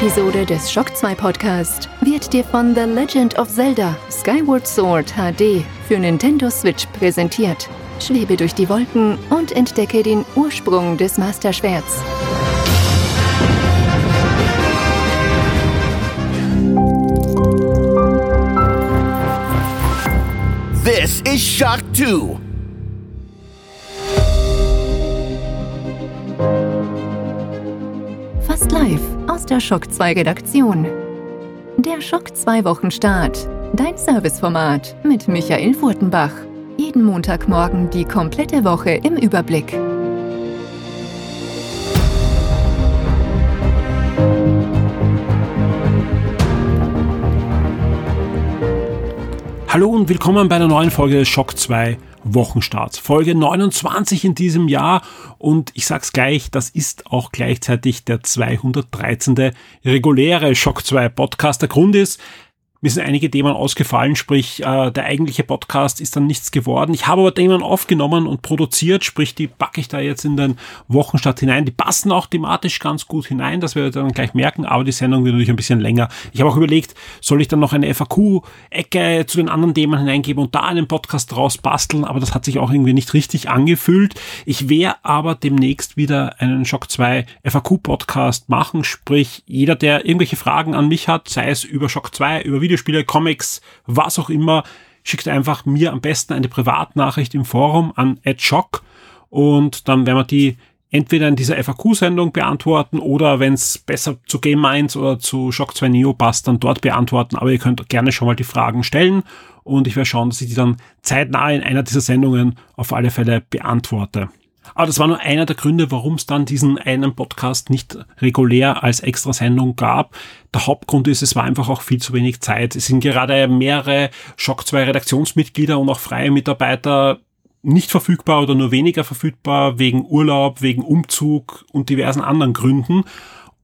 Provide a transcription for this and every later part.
Episode des Shock 2 Podcast wird dir von The Legend of Zelda Skyward Sword HD für Nintendo Switch präsentiert. Schwebe durch die Wolken und entdecke den Ursprung des Masterschwerts. This is Shock 2. Fast live aus der Shock 2 Redaktion. Der Schock 2 Wochenstart. Dein Serviceformat mit Michael Furtenbach. Jeden Montagmorgen die komplette Woche im Überblick. Hallo und willkommen bei einer neuen Folge Schock 2 Wochenstarts. Folge 29 in diesem Jahr und ich sag's gleich, das ist auch gleichzeitig der 213. reguläre Schock 2 Podcast. Der Grund ist, mir sind einige Themen ausgefallen, sprich äh, der eigentliche Podcast ist dann nichts geworden. Ich habe aber Themen aufgenommen und produziert, sprich die packe ich da jetzt in den Wochenstart hinein. Die passen auch thematisch ganz gut hinein, das werdet ihr dann gleich merken, aber die Sendung wird natürlich ein bisschen länger. Ich habe auch überlegt, soll ich dann noch eine FAQ-Ecke zu den anderen Themen hineingeben und da einen Podcast draus basteln, aber das hat sich auch irgendwie nicht richtig angefühlt. Ich werde aber demnächst wieder einen Shock 2 FAQ-Podcast machen, sprich jeder, der irgendwelche Fragen an mich hat, sei es über Shock 2, über Videospiele, Comics, was auch immer, schickt einfach mir am besten eine Privatnachricht im Forum an @shock und dann werden wir die entweder in dieser FAQ-Sendung beantworten oder wenn es besser zu Game Minds oder zu Shock 2 Neo passt, dann dort beantworten. Aber ihr könnt gerne schon mal die Fragen stellen und ich werde schauen, dass ich die dann zeitnah in einer dieser Sendungen auf alle Fälle beantworte. Aber das war nur einer der Gründe, warum es dann diesen einen Podcast nicht regulär als Extrasendung gab. Der Hauptgrund ist, es war einfach auch viel zu wenig Zeit. Es sind gerade mehrere Shock 2 Redaktionsmitglieder und auch freie Mitarbeiter nicht verfügbar oder nur weniger verfügbar wegen Urlaub, wegen Umzug und diversen anderen Gründen.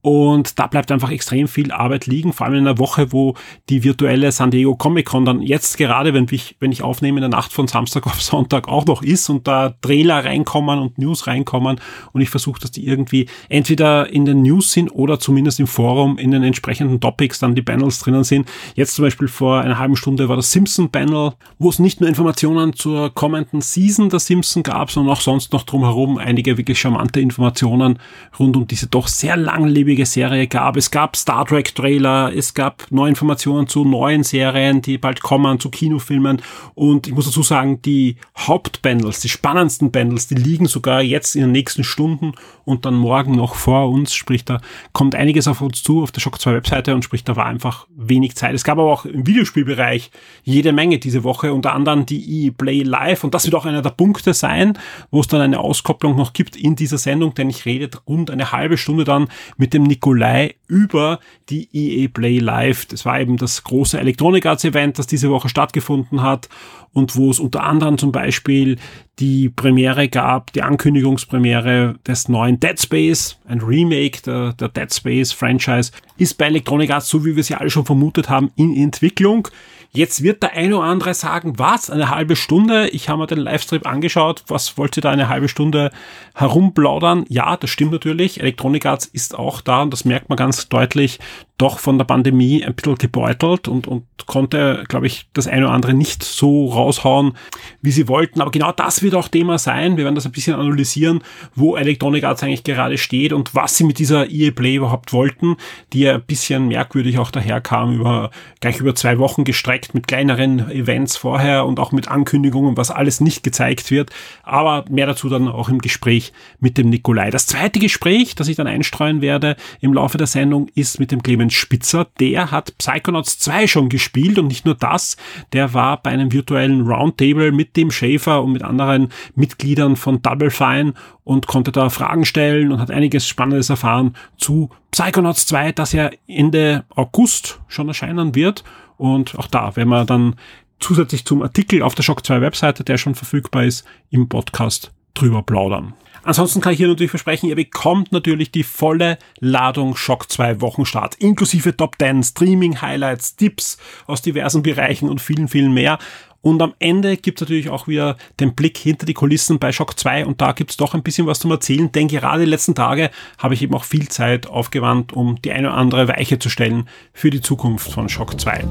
Und da bleibt einfach extrem viel Arbeit liegen, vor allem in einer Woche, wo die virtuelle San Diego Comic Con dann jetzt gerade, wenn ich, wenn ich aufnehme, in der Nacht von Samstag auf Sonntag auch noch ist und da Trailer reinkommen und News reinkommen und ich versuche, dass die irgendwie entweder in den News sind oder zumindest im Forum in den entsprechenden Topics dann die Panels drinnen sind. Jetzt zum Beispiel vor einer halben Stunde war das Simpson Panel, wo es nicht nur Informationen zur kommenden Season der Simpson gab, sondern auch sonst noch drumherum einige wirklich charmante Informationen rund um diese doch sehr langlebige ausgiebige Serie gab. Es gab Star Trek Trailer, es gab neue Informationen zu neuen Serien, die bald kommen, zu Kinofilmen. Und ich muss dazu sagen, die Hauptpanels, die spannendsten Panels, die liegen sogar jetzt in den nächsten Stunden und dann morgen noch vor uns. Sprich, da kommt einiges auf uns zu auf der Shock 2 Webseite und sprich, da war einfach wenig Zeit. Es gab aber auch im Videospielbereich jede Menge diese Woche, unter anderem die EA Play Live und das wird auch einer der Punkte sein, wo es dann eine Auskopplung noch gibt in dieser Sendung, denn ich rede rund eine halbe Stunde dann mit dem Nikolai über die EA Play Live. Das war eben das große Electronic Arts Event, das diese Woche stattgefunden hat und wo es unter anderem zum Beispiel die Premiere gab, die Ankündigungspremiere des neuen Dead Space, ein Remake der, der Dead Space Franchise, ist bei Electronic Arts, so wie wir sie alle schon vermutet haben, in Entwicklung. Jetzt wird der eine oder andere sagen, was, eine halbe Stunde? Ich habe mir den Livestream angeschaut. Was wollt ihr da eine halbe Stunde herumplaudern? Ja, das stimmt natürlich. Electronic Arts ist auch da und das merkt man ganz deutlich doch von der Pandemie ein bisschen gebeutelt und, und konnte, glaube ich, das eine oder andere nicht so raushauen, wie sie wollten. Aber genau das wird auch Thema sein. Wir werden das ein bisschen analysieren, wo Electronic Arts eigentlich gerade steht und was sie mit dieser EA Play überhaupt wollten, die ja ein bisschen merkwürdig auch daherkam, über, gleich über zwei Wochen gestreckt mit kleineren Events vorher und auch mit Ankündigungen, was alles nicht gezeigt wird. Aber mehr dazu dann auch im Gespräch mit dem Nikolai. Das zweite Gespräch, das ich dann einstreuen werde im Laufe der Sendung, ist mit dem Clemens Clemens Spitzer, der hat Psychonauts 2 schon gespielt und nicht nur das, der war bei einem virtuellen Roundtable mit dem Schäfer und mit anderen Mitgliedern von Double Fine und konnte da Fragen stellen und hat einiges Spannendes erfahren zu Psychonauts 2, das ja Ende August schon erscheinen wird. Und auch da werden wir dann zusätzlich zum Artikel auf der Shock 2 Webseite, der schon verfügbar ist, im Podcast drüber plaudern. Ansonsten kann ich hier natürlich versprechen, ihr bekommt natürlich die volle Ladung Shock 2 Wochenstart, inklusive Top 10, Streaming Highlights, Tipps aus diversen Bereichen und vielen, vielen mehr. Und am Ende gibt es natürlich auch wieder den Blick hinter die Kulissen bei Shock 2 und da gibt es doch ein bisschen was zum Erzählen, denn gerade die letzten Tage habe ich eben auch viel Zeit aufgewandt, um die eine oder andere Weiche zu stellen für die Zukunft von Shock 2.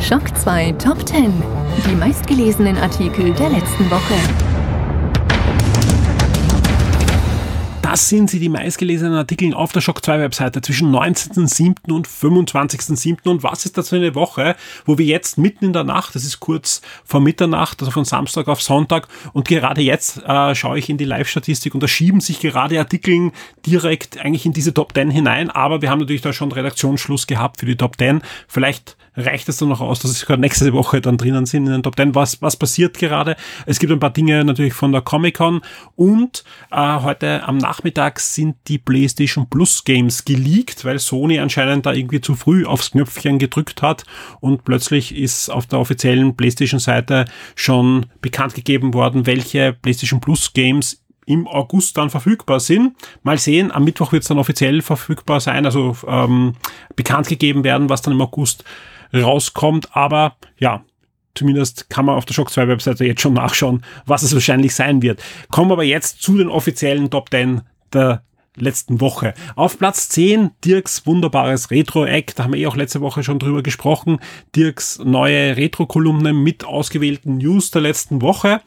Shock 2 Top 10. Die meistgelesenen Artikel der letzten Woche. Das sind sie, die meistgelesenen Artikel auf der Shock 2 Webseite zwischen 19.07. und 25.07. Und was ist das für eine Woche, wo wir jetzt mitten in der Nacht, das ist kurz vor Mitternacht, also von Samstag auf Sonntag, und gerade jetzt äh, schaue ich in die Live-Statistik und da schieben sich gerade Artikel direkt eigentlich in diese Top 10 hinein, aber wir haben natürlich da schon Redaktionsschluss gehabt für die Top 10. Vielleicht reicht es dann noch aus, dass es sogar nächste Woche dann drinnen sind in den Top 10. Was, was passiert gerade? Es gibt ein paar Dinge natürlich von der Comic-Con und äh, heute am Nachmittag sind die PlayStation Plus Games geleakt, weil Sony anscheinend da irgendwie zu früh aufs Knöpfchen gedrückt hat und plötzlich ist auf der offiziellen PlayStation-Seite schon bekannt gegeben worden, welche PlayStation Plus Games im August dann verfügbar sind. Mal sehen, am Mittwoch wird es dann offiziell verfügbar sein, also ähm, bekannt gegeben werden, was dann im August rauskommt. Aber ja, zumindest kann man auf der Shock 2 Webseite jetzt schon nachschauen, was es wahrscheinlich sein wird. Kommen wir aber jetzt zu den offiziellen Top 10 der letzten Woche. Auf Platz 10 Dirks wunderbares Retro-Eck, da haben wir eh auch letzte Woche schon drüber gesprochen. Dirks neue Retro-Kolumne mit ausgewählten News der letzten Woche.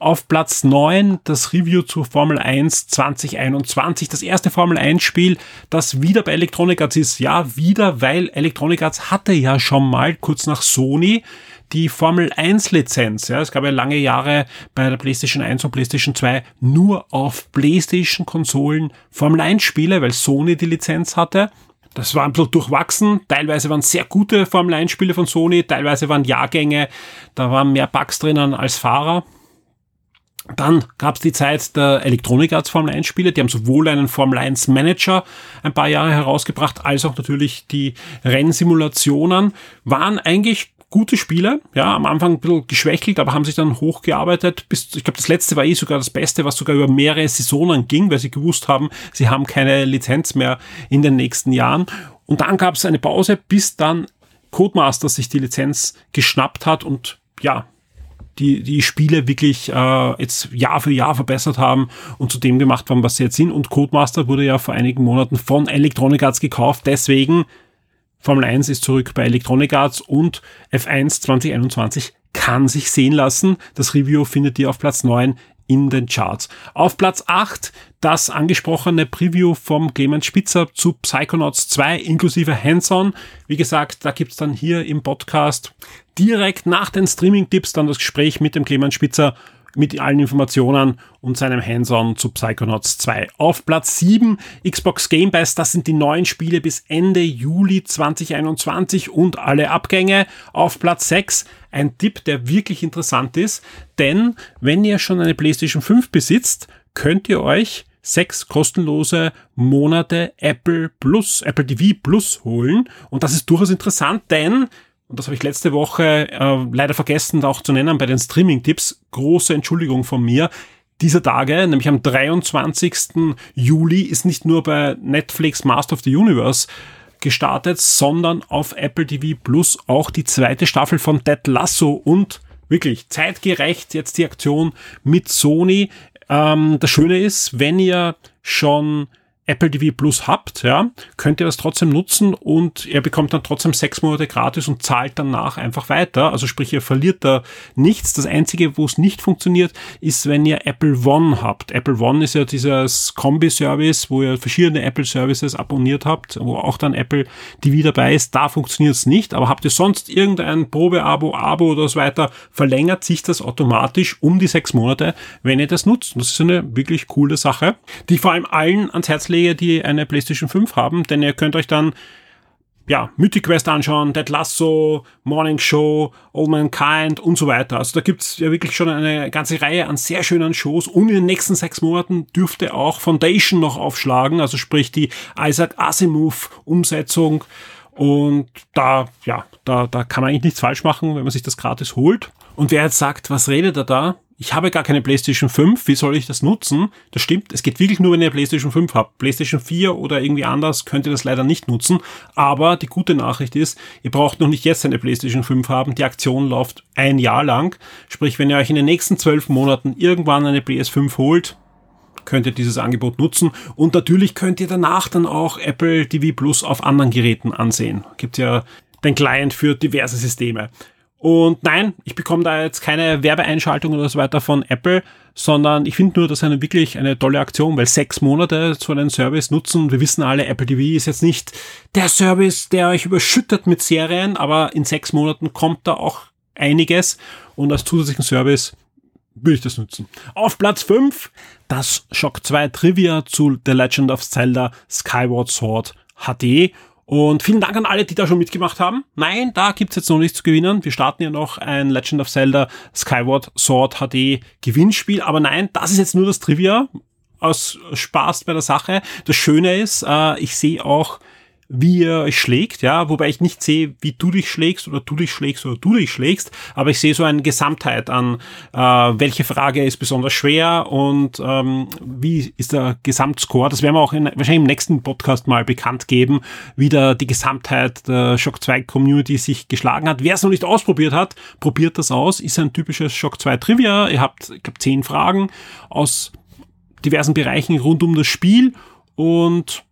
Auf Platz 9 das Review zu Formel 1 2021. Das erste Formel 1 Spiel, das wieder bei Electronic Arts ist. Ja, wieder, weil Electronic Arts hatte ja schon mal kurz nach Sony die Formel 1 Lizenz. Ja, es gab ja lange Jahre bei der PlayStation 1 und PlayStation 2 nur auf PlayStation Konsolen Formel 1 Spiele, weil Sony die Lizenz hatte. Das war ein bisschen durchwachsen. Teilweise waren sehr gute Formel 1 Spiele von Sony, teilweise waren Jahrgänge, da waren mehr Bugs drinnen als Fahrer. Dann gab es die Zeit der Electronic Arts Formel 1 Spiele. Die haben sowohl einen Formel 1 Manager ein paar Jahre herausgebracht, als auch natürlich die Rennsimulationen. Waren eigentlich gute Spiele, ja, am Anfang ein bisschen geschwächelt, aber haben sich dann hochgearbeitet. Bis, ich glaube, das letzte war eh sogar das Beste, was sogar über mehrere Saisonen ging, weil sie gewusst haben, sie haben keine Lizenz mehr in den nächsten Jahren. Und dann gab es eine Pause, bis dann Codemasters sich die Lizenz geschnappt hat und ja, die, die Spiele wirklich äh, jetzt Jahr für Jahr verbessert haben und zu dem gemacht haben, was sie jetzt sind. Und Codemaster wurde ja vor einigen Monaten von Electronic Arts gekauft. Deswegen Formel 1 ist zurück bei Electronic Arts und F1 2021 kann sich sehen lassen. Das Review findet ihr auf Platz 9 in den Charts. Auf Platz 8 das angesprochene Preview vom Clemens Spitzer zu Psychonauts 2 inklusive Hands-on. Wie gesagt, da gibt's dann hier im Podcast direkt nach den Streaming-Tipps dann das Gespräch mit dem Clemens Spitzer mit allen Informationen und seinem Hands-on zu Psychonauts 2. Auf Platz 7 Xbox Game Pass, das sind die neuen Spiele bis Ende Juli 2021 und alle Abgänge. Auf Platz 6 ein Tipp, der wirklich interessant ist, denn wenn ihr schon eine PlayStation 5 besitzt, könnt ihr euch sechs kostenlose Monate Apple Plus, Apple TV Plus holen. Und das ist durchaus interessant, denn und das habe ich letzte Woche äh, leider vergessen auch zu nennen bei den Streaming-Tipps, große Entschuldigung von mir. Dieser Tage, nämlich am 23. Juli, ist nicht nur bei Netflix Master of the Universe gestartet, sondern auf Apple TV Plus auch die zweite Staffel von Ted Lasso und wirklich zeitgerecht jetzt die Aktion mit Sony. Ähm, das Schöne ist, wenn ihr schon Apple TV Plus habt, ja, könnt ihr das trotzdem nutzen und ihr bekommt dann trotzdem sechs Monate gratis und zahlt danach einfach weiter. Also sprich, ihr verliert da nichts. Das Einzige, wo es nicht funktioniert, ist, wenn ihr Apple One habt. Apple One ist ja dieses Kombi-Service, wo ihr verschiedene Apple Services abonniert habt, wo auch dann Apple TV dabei ist. Da funktioniert es nicht. Aber habt ihr sonst irgendein Probeabo, Abo oder so weiter, verlängert sich das automatisch um die sechs Monate, wenn ihr das nutzt. Das ist eine wirklich coole Sache, die vor allem allen ans Herz legt, Serie, die eine PlayStation 5 haben, denn ihr könnt euch dann ja, Mythic Quest anschauen, Dead Lasso, Morning Show, All Mankind und so weiter. Also da gibt's ja wirklich schon eine ganze Reihe an sehr schönen Shows und in den nächsten sechs Monaten dürfte auch Foundation noch aufschlagen, also sprich die Isaac Asimov Umsetzung und da, ja, da, da kann man eigentlich nichts falsch machen, wenn man sich das gratis holt. Und wer jetzt sagt, was redet er da? ich habe gar keine PlayStation 5, wie soll ich das nutzen? Das stimmt, es geht wirklich nur, wenn ihr PlayStation 5 habt. PlayStation 4 oder irgendwie anders könnt ihr das leider nicht nutzen. Aber die gute Nachricht ist, ihr braucht noch nicht jetzt eine PlayStation 5 haben. Die Aktion läuft ein Jahr lang. Sprich, wenn ihr euch in den nächsten zwölf Monaten irgendwann eine PS5 holt, könnt ihr dieses Angebot nutzen. Und natürlich könnt ihr danach dann auch Apple TV Plus auf anderen Geräten ansehen. Gibt ja den Client für diverse Systeme. Und nein, ich bekomme da jetzt keine Werbeeinschaltung oder so weiter von Apple, sondern ich finde nur, das ist eine wirklich eine tolle Aktion, weil sechs Monate so einen Service nutzen. Wir wissen alle, Apple TV ist jetzt nicht der Service, der euch überschüttet mit Serien, aber in sechs Monaten kommt da auch einiges und als zusätzlichen Service würde ich das nutzen. Auf Platz 5 das Shock 2 Trivia zu The Legend of Zelda Skyward Sword HD. Und vielen Dank an alle, die da schon mitgemacht haben. Nein, da gibt's jetzt noch nichts zu gewinnen. Wir starten ja noch ein Legend of Zelda Skyward Sword HD Gewinnspiel. Aber nein, das ist jetzt nur das Trivia aus Spaß bei der Sache. Das Schöne ist, äh, ich sehe auch wie ihr euch schlägt, ja, wobei ich nicht sehe, wie du dich schlägst oder du dich schlägst oder du dich schlägst, aber ich sehe so eine Gesamtheit an, äh, welche Frage ist besonders schwer und ähm, wie ist der Gesamtscore. Das werden wir auch in, wahrscheinlich im nächsten Podcast mal bekannt geben, wie da die Gesamtheit der Shock 2 Community sich geschlagen hat. Wer es noch nicht ausprobiert hat, probiert das aus. Ist ein typisches Shock 2 Trivia. Ihr habt, ich glaube, zehn Fragen aus diversen Bereichen rund um das Spiel und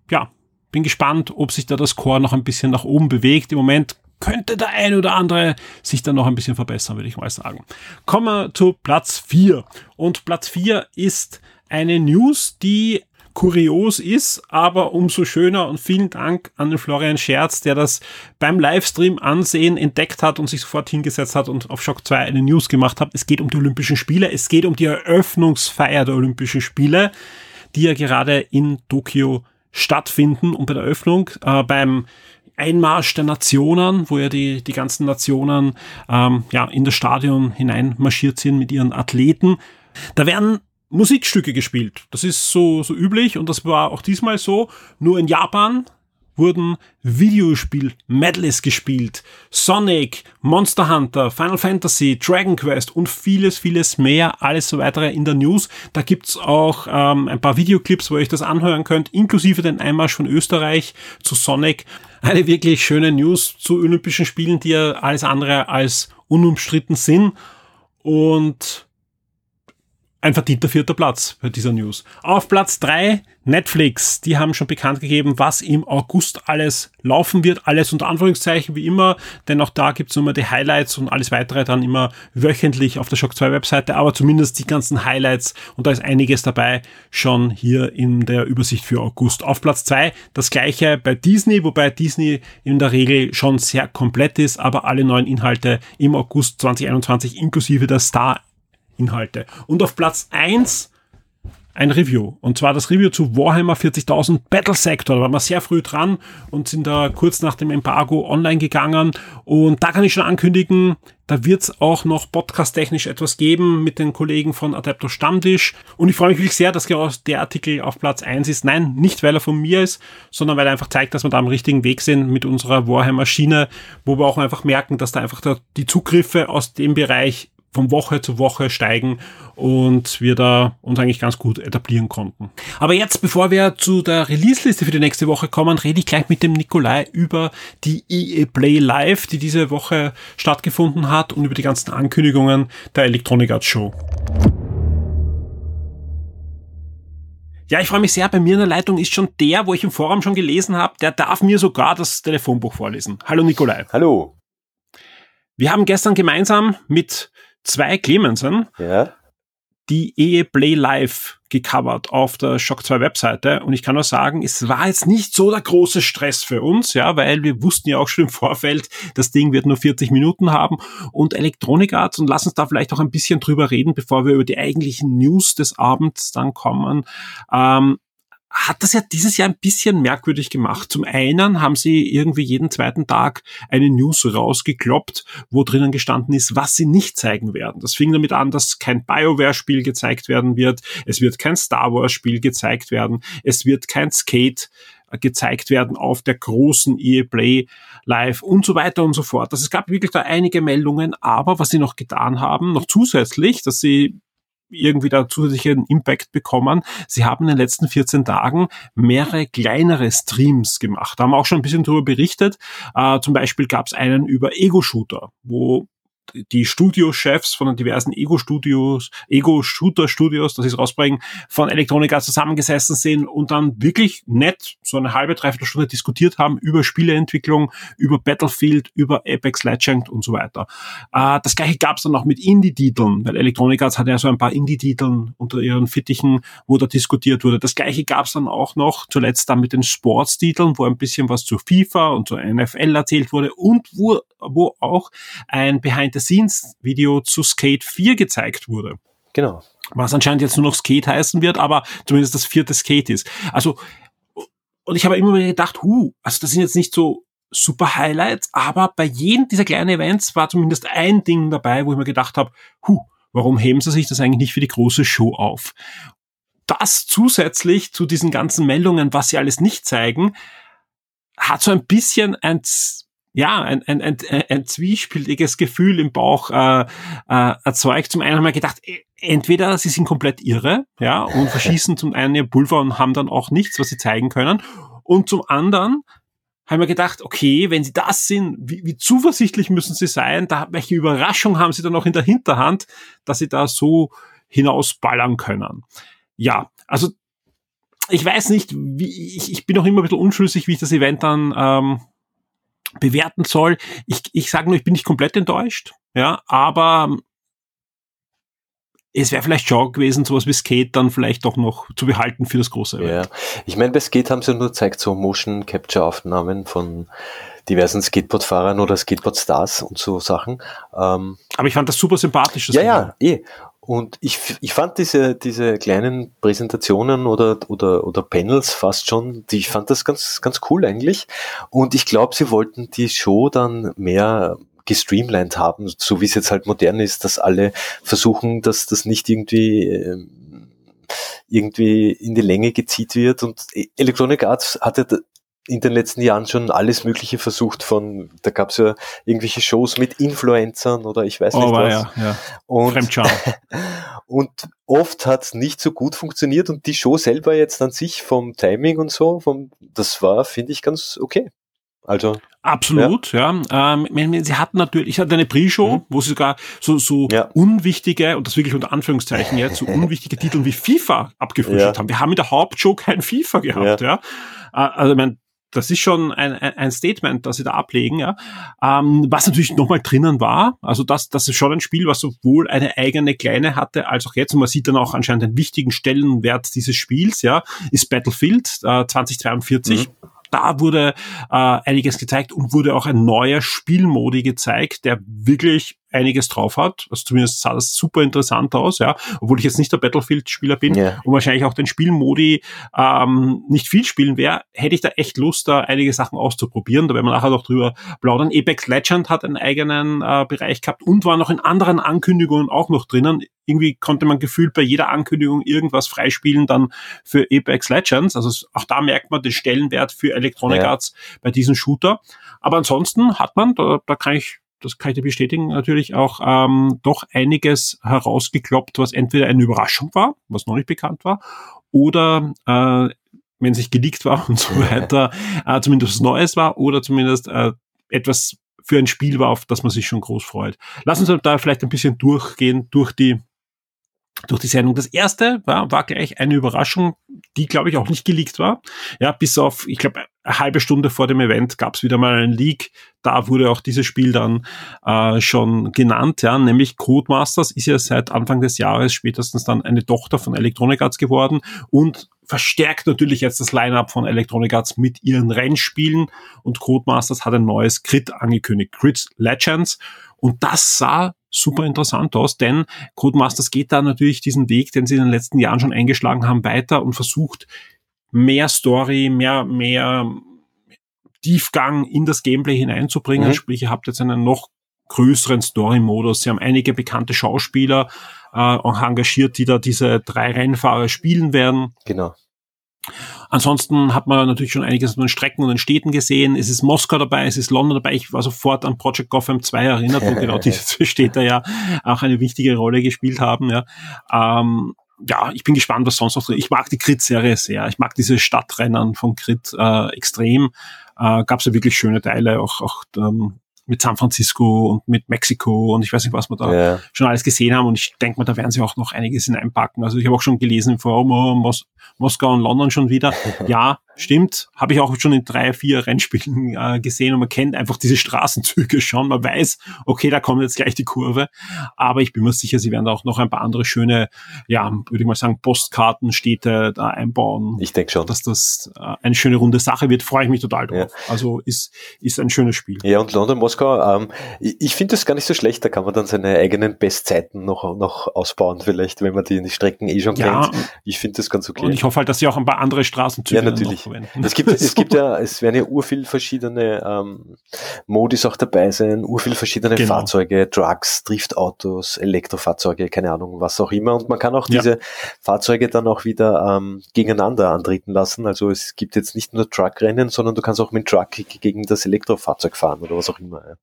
bin gespannt, ob sich da das Core noch ein bisschen nach oben bewegt. Im Moment könnte der ein oder andere sich dann noch ein bisschen verbessern, würde ich mal sagen. Kommen wir zu Platz 4. Und Platz 4 ist eine News, die kurios ist, aber umso schöner und vielen Dank an den Florian Scherz, der das beim Livestream ansehen entdeckt hat und sich sofort hingesetzt hat und auf Shock 2 eine News gemacht hat. Es geht um die Olympischen Spiele, es geht um die Eröffnungsfeier der Olympischen Spiele, die ja gerade in Tokio stattfinden und bei der Öffnung äh, beim Einmarsch der Nationen, wo ja die, die ganzen Nationen ähm, ja, in das Stadion hineinmarschiert sind mit ihren Athleten. Da werden Musikstücke gespielt. Das ist so, so üblich und das war auch diesmal so. Nur in Japan wurden Videospiel-Medleys gespielt. Sonic, Monster Hunter, Final Fantasy, Dragon Quest und vieles, vieles mehr. Alles so weitere in der News. Da gibt's auch ähm, ein paar Videoclips, wo ihr euch das anhören könnt, inklusive den Einmarsch von Österreich zu Sonic. Eine wirklich schöne News zu Olympischen Spielen, die ja alles andere als unumstritten sind. Und ein verdienter vierter Platz bei dieser News. Auf Platz drei Netflix. Die haben schon bekannt gegeben, was im August alles laufen wird. Alles unter Anführungszeichen wie immer, denn auch da gibt's immer die Highlights und alles weitere dann immer wöchentlich auf der Shock 2 Webseite, aber zumindest die ganzen Highlights und da ist einiges dabei schon hier in der Übersicht für August. Auf Platz zwei das gleiche bei Disney, wobei Disney in der Regel schon sehr komplett ist, aber alle neuen Inhalte im August 2021 inklusive der Star Inhalte. Und auf Platz eins ein Review. Und zwar das Review zu Warhammer 40.000 Battle Sector. Da waren wir sehr früh dran und sind da kurz nach dem Embargo online gegangen. Und da kann ich schon ankündigen, da wird es auch noch podcast-technisch etwas geben mit den Kollegen von Adepto Stammtisch. Und ich freue mich wirklich sehr, dass genau der Artikel auf Platz eins ist. Nein, nicht weil er von mir ist, sondern weil er einfach zeigt, dass wir da am richtigen Weg sind mit unserer Warhammer-Schiene, wo wir auch einfach merken, dass da einfach die Zugriffe aus dem Bereich von Woche zu Woche steigen und wir da uns eigentlich ganz gut etablieren konnten. Aber jetzt, bevor wir zu der Release-Liste für die nächste Woche kommen, rede ich gleich mit dem Nikolai über die EA Play Live, die diese Woche stattgefunden hat und über die ganzen Ankündigungen der Electronic Arts Show. Ja, ich freue mich sehr. Bei mir in der Leitung ist schon der, wo ich im Forum schon gelesen habe, der darf mir sogar das Telefonbuch vorlesen. Hallo Nikolai. Hallo. Wir haben gestern gemeinsam mit zwei Clemensen ja. die Ehe Play Live gecovert auf der Shock 2 Webseite und ich kann nur sagen, es war jetzt nicht so der große Stress für uns, ja, weil wir wussten ja auch schon im Vorfeld, das Ding wird nur 40 Minuten haben und Electronic Arts und lass uns da vielleicht auch ein bisschen drüber reden, bevor wir über die eigentlichen News des Abends dann kommen. Ähm, hat das ja dieses Jahr ein bisschen merkwürdig gemacht. Zum einen haben sie irgendwie jeden zweiten Tag eine News rausgekloppt, wo drinnen gestanden ist, was sie nicht zeigen werden. Das fing damit an, dass kein BioWare-Spiel gezeigt werden wird, es wird kein Star Wars-Spiel gezeigt werden, es wird kein Skate gezeigt werden auf der großen EA Play Live und so weiter und so fort. Also es gab wirklich da einige Meldungen, aber was sie noch getan haben, noch zusätzlich, dass sie irgendwie da zusätzlichen Impact bekommen. Sie haben in den letzten 14 Tagen mehrere kleinere Streams gemacht. Da haben wir auch schon ein bisschen darüber berichtet. Äh, zum Beispiel gab es einen über Ego-Shooter, wo die Studiochefs von den diversen Ego-Studios, Ego-Shooter-Studios, das ist rausbringen, von Electronica zusammengesessen sind und dann wirklich nett so eine halbe, dreiviertel Stunde diskutiert haben über Spieleentwicklung, über Battlefield, über Apex Legend und so weiter. Äh, das gleiche gab es dann auch mit Indie-Titeln, weil Electronica hat ja so ein paar Indie-Titeln unter ihren Fittichen, wo da diskutiert wurde. Das gleiche gab es dann auch noch zuletzt dann mit den Sportstiteln, wo ein bisschen was zu FIFA und zu NFL erzählt wurde und wo, wo auch ein Behind Behind-the-Scenes-Video zu Skate 4 gezeigt wurde. Genau. Was anscheinend jetzt nur noch Skate heißen wird, aber zumindest das vierte Skate ist. Also, und ich habe immer wieder gedacht, hu, also das sind jetzt nicht so super Highlights, aber bei jedem dieser kleinen Events war zumindest ein Ding dabei, wo ich mir gedacht habe, hu, warum heben sie sich das eigentlich nicht für die große Show auf? Das zusätzlich zu diesen ganzen Meldungen, was sie alles nicht zeigen, hat so ein bisschen ein ja, ein, ein, ein, ein zwiespältiges Gefühl im Bauch äh, äh, erzeugt. Zum einen haben wir gedacht, e, entweder sie sind komplett irre, ja, und verschießen zum einen ihr Pulver und haben dann auch nichts, was sie zeigen können. Und zum anderen haben wir gedacht, okay, wenn sie das sind, wie, wie zuversichtlich müssen sie sein? Da, welche Überraschung haben sie dann noch in der Hinterhand, dass sie da so hinausballern können? Ja, also ich weiß nicht, wie, ich, ich bin noch immer ein bisschen unschlüssig, wie ich das Event dann ähm, bewerten soll. Ich, ich sage nur, ich bin nicht komplett enttäuscht, ja, aber es wäre vielleicht schon gewesen, sowas wie Skate dann vielleicht doch noch zu behalten für das große Event. Ja, ich meine, bei Skate haben sie nur gezeigt, so Motion Capture Aufnahmen von diversen Skateboardfahrern oder Skateboard-Stars und so Sachen. Ähm, Aber ich fand das super sympathisch. Das ja, ja, eh. Und ich, ich fand diese, diese kleinen Präsentationen oder, oder, oder Panels fast schon, die, ich fand das ganz, ganz cool eigentlich. Und ich glaube, sie wollten die Show dann mehr gestreamlined haben, so wie es jetzt halt modern ist, dass alle versuchen, dass das nicht irgendwie, ähm, irgendwie in die Länge gezieht wird. Und Electronic Arts hatte in den letzten Jahren schon alles Mögliche versucht von, da gab es ja irgendwelche Shows mit Influencern oder ich weiß nicht oh, was. Ja, ja. Und, und oft hat es nicht so gut funktioniert und die Show selber jetzt an sich vom Timing und so, vom, das war, finde ich, ganz okay. Also. Absolut, ja. ja. Ähm, sie hatten natürlich, ich hatte eine Pre-Show, mhm. wo sie sogar so, so ja. unwichtige, und das wirklich unter Anführungszeichen jetzt, so unwichtige Titel wie FIFA abgefrühstückt ja. haben. Wir haben in der Hauptshow kein FIFA gehabt, ja. ja. Äh, also, ich meine, das ist schon ein, ein Statement, das sie da ablegen, ja. Ähm, was natürlich nochmal drinnen war, also das, das ist schon ein Spiel, was sowohl eine eigene kleine hatte, als auch jetzt, und man sieht dann auch anscheinend den wichtigen Stellenwert dieses Spiels, ja, ist Battlefield äh, 2043. Mhm da wurde äh, einiges gezeigt und wurde auch ein neuer Spielmodi gezeigt, der wirklich einiges drauf hat. Also zumindest sah das super interessant aus, ja, obwohl ich jetzt nicht der Battlefield-Spieler bin yeah. und wahrscheinlich auch den Spielmodi ähm, nicht viel spielen wäre, hätte ich da echt Lust, da einige Sachen auszuprobieren. Da werden wir nachher noch drüber plaudern. Apex Legend hat einen eigenen äh, Bereich gehabt und war noch in anderen Ankündigungen auch noch drinnen. Irgendwie konnte man gefühlt bei jeder Ankündigung irgendwas freispielen dann für Apex Legends. Also auch da merkt man den Stellenwert für Electronic yeah. Arts bei diesem Shooter. Aber ansonsten hat man, da, da kann ich das kann ich dir bestätigen, natürlich auch ähm, doch einiges herausgekloppt, was entweder eine Überraschung war, was noch nicht bekannt war, oder äh, wenn sich geleakt war und so weiter, äh, zumindest was Neues war oder zumindest äh, etwas für ein Spiel war, auf das man sich schon groß freut. Lass uns da vielleicht ein bisschen durchgehen durch die durch die Sendung. Das erste war, war gleich eine Überraschung, die, glaube ich, auch nicht geleakt war. Ja, bis auf, ich glaube, eine halbe Stunde vor dem Event gab es wieder mal einen Leak. Da wurde auch dieses Spiel dann äh, schon genannt, ja, nämlich Codemasters ist ja seit Anfang des Jahres spätestens dann eine Tochter von Electronic Arts geworden und verstärkt natürlich jetzt das Line-up von Electronic Arts mit ihren Rennspielen und Codemasters hat ein neues Crit angekündigt, Crit Legends und das sah super interessant aus, denn Codemasters geht da natürlich diesen Weg, den sie in den letzten Jahren schon eingeschlagen haben, weiter und versucht mehr Story, mehr, mehr Tiefgang in das Gameplay hineinzubringen. Mhm. Sprich, ihr habt jetzt einen noch größeren Story-Modus. Sie haben einige bekannte Schauspieler äh, engagiert, die da diese drei Rennfahrer spielen werden. Genau. Ansonsten hat man natürlich schon einiges an den Strecken und den Städten gesehen. Es ist Moskau dabei, es ist London dabei. Ich war sofort an Project Gotham 2 erinnert, wo genau diese Städte ja auch eine wichtige Rolle gespielt haben. Ja. Ähm, ja, ich bin gespannt, was sonst noch drin. Ich mag die Crit-Serie sehr. Ich mag diese Stadtrennen von Crit äh, extrem. Äh, Gab es ja wirklich schöne Teile, auch, auch ähm, mit San Francisco und mit Mexiko und ich weiß nicht, was wir da ja. schon alles gesehen haben. Und ich denke mal, da werden sie auch noch einiges hineinpacken. Also ich habe auch schon gelesen im Forum, oh, Mos Moskau und London schon wieder. ja, Stimmt, habe ich auch schon in drei, vier Rennspielen äh, gesehen und man kennt einfach diese Straßenzüge schon. Man weiß, okay, da kommt jetzt gleich die Kurve. Aber ich bin mir sicher, sie werden da auch noch ein paar andere schöne, ja, würde ich mal sagen, Postkartenstädte da einbauen. Ich denke schon. Dass das äh, eine schöne runde Sache wird, freue ich mich total drauf. Ja. Also ist, ist ein schönes Spiel. Ja, und London, Moskau, ähm, ich, finde das gar nicht so schlecht. Da kann man dann seine eigenen Bestzeiten noch, noch ausbauen, vielleicht, wenn man die Strecken eh schon ja, kennt. Ich finde das ganz okay. Und ich hoffe halt, dass sie auch ein paar andere Straßenzüge ja, natürlich verwenden. Es gibt, es gibt ja, es werden ja urviel verschiedene ähm, Modis auch dabei sein, urviel verschiedene genau. Fahrzeuge, Trucks, Driftautos, Elektrofahrzeuge, keine Ahnung, was auch immer. Und man kann auch ja. diese Fahrzeuge dann auch wieder ähm, gegeneinander antreten lassen. Also es gibt jetzt nicht nur Truckrennen, sondern du kannst auch mit Truck gegen das Elektrofahrzeug fahren oder was auch immer.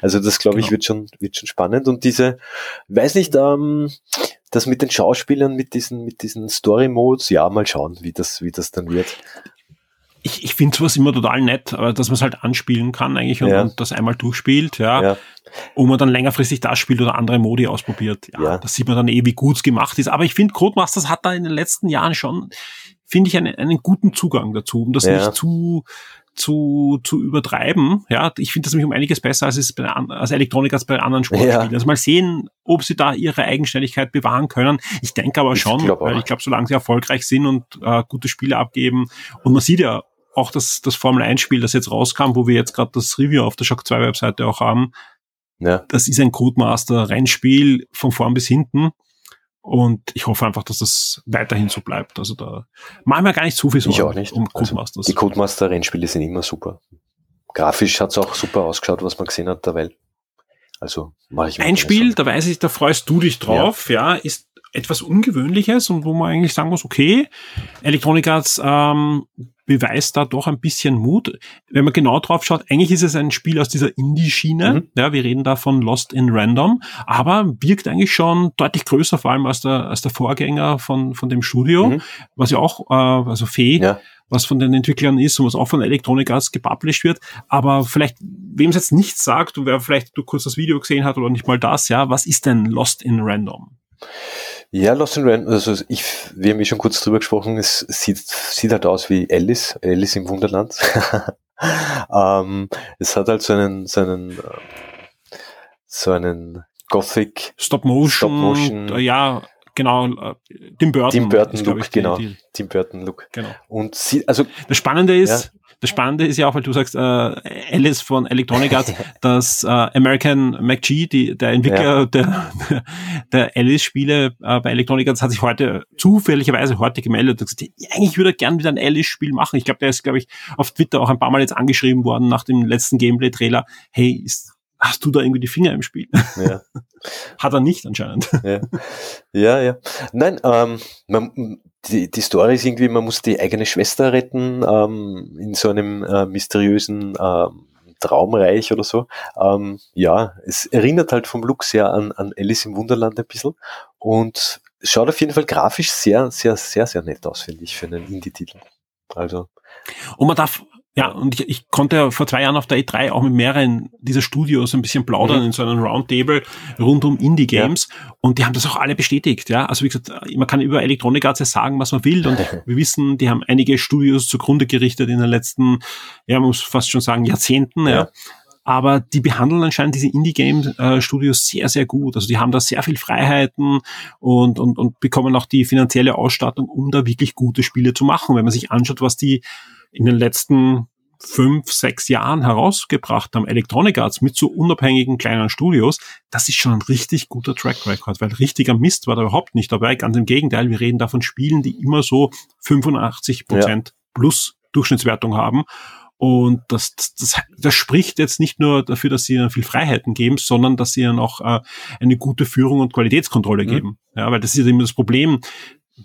Also das glaube ich genau. wird schon, wird schon spannend. Und diese, weiß nicht, ähm, das mit den Schauspielern, mit diesen, mit diesen Story-Modes, ja, mal schauen, wie das, wie das dann wird. Ich, ich finde sowas immer total nett, dass man es halt anspielen kann eigentlich und, ja. und, das einmal durchspielt, ja. ja. Und man dann längerfristig das spielt oder andere Modi ausprobiert. Ja, ja. das sieht man dann eh, wie gut es gemacht ist. Aber ich finde, Codemasters hat da in den letzten Jahren schon, finde ich, einen, einen guten Zugang dazu, um das nicht zu zu, zu übertreiben. Ja, ich finde das nämlich um einiges besser als es bei als Elektronik als bei anderen Sportspielen. Ja. Also mal sehen, ob sie da ihre Eigenständigkeit bewahren können. Ich denke aber schon, ich glaub weil ich glaube, solange sie erfolgreich sind und äh, gute Spiele abgeben und man sieht ja auch das, das Formel 1 Spiel, das jetzt rauskam, wo wir jetzt gerade das Review auf der Shock 2 Webseite auch haben. Ja. Das ist ein Codemaster Rennspiel von vorn bis hinten. Und ich hoffe einfach, dass das weiterhin so bleibt. Also da machen wir gar nicht zu viel Sorgen ich auch nicht. um also Codemasters. Also die Codemaster-Rennspiele sind immer super. Grafisch hat's auch super ausgeschaut, was man gesehen hat der Welt. Also mache ich Ein Spiel, da weiß ich, da freust du dich drauf, ja, ja ist etwas Ungewöhnliches und wo man eigentlich sagen muss, okay, Electronic Arts ähm, beweist da doch ein bisschen Mut. Wenn man genau drauf schaut, eigentlich ist es ein Spiel aus dieser Indie-Schiene. Mhm. Ja, wir reden da von Lost in Random, aber wirkt eigentlich schon deutlich größer, vor allem als der, als der Vorgänger von, von dem Studio, mhm. was ja auch, äh, also Fee, ja. was von den Entwicklern ist und was auch von Electronic Arts gepublished wird. Aber vielleicht, wem es jetzt nichts sagt, und wer vielleicht du kurz das Video gesehen hat oder nicht mal das, ja, was ist denn Lost in Random? Ja, Lost in Random, also ich, wir haben ja schon kurz drüber gesprochen, es sieht, sieht halt aus wie Alice, Alice im Wunderland. ähm, es hat halt so einen, so einen, ähm, so einen Gothic Stop Motion, Stop -Motion ja, genau, äh, Tim Burton. Tim Burton Look, ich, die, genau. Die, Tim Burton Look. Genau. Und sie, also. Das Spannende ist, ja. Das Spannende ist ja auch, weil du sagst, äh, Alice von Electronic Arts, dass äh, American McGee, die, der Entwickler ja. der, der Alice-Spiele äh, bei Electronic Arts, hat sich heute zufälligerweise heute gemeldet und gesagt, eigentlich würde er gern wieder ein Alice-Spiel machen. Ich glaube, der ist, glaube ich, auf Twitter auch ein paar Mal jetzt angeschrieben worden nach dem letzten Gameplay-Trailer. Hey, ist, hast du da irgendwie die Finger im Spiel? Ja. Hat er nicht anscheinend. Ja, ja. ja. Nein, ähm, man, die, die Story ist irgendwie, man muss die eigene Schwester retten ähm, in so einem äh, mysteriösen ähm, Traumreich oder so. Ähm, ja, es erinnert halt vom Look sehr an, an Alice im Wunderland ein bisschen und schaut auf jeden Fall grafisch sehr, sehr, sehr, sehr nett aus, finde ich, für einen Indie-Titel. Also. Und man darf ja, und ich, ich konnte ja vor zwei Jahren auf der E3 auch mit mehreren dieser Studios ein bisschen plaudern mhm. in so einem Roundtable rund um Indie-Games ja. und die haben das auch alle bestätigt, ja. Also wie gesagt, man kann über Electronic Arts sagen, was man will und wir wissen, die haben einige Studios zugrunde gerichtet in den letzten, ja, man muss fast schon sagen, Jahrzehnten, ja. ja. Aber die behandeln anscheinend diese Indie-Game-Studios sehr, sehr gut. Also die haben da sehr viel Freiheiten und, und, und bekommen auch die finanzielle Ausstattung, um da wirklich gute Spiele zu machen. Wenn man sich anschaut, was die in den letzten fünf, sechs Jahren herausgebracht haben, Electronic Arts mit so unabhängigen kleinen Studios, das ist schon ein richtig guter Track Record, weil richtiger Mist war da überhaupt nicht dabei. Ganz im Gegenteil, wir reden da von Spielen, die immer so 85 Prozent ja. plus Durchschnittswertung haben. Und das, das, das spricht jetzt nicht nur dafür, dass sie ihnen viel Freiheiten geben, sondern dass sie ihnen auch äh, eine gute Führung und Qualitätskontrolle mhm. geben. Ja, weil das ist ja immer das Problem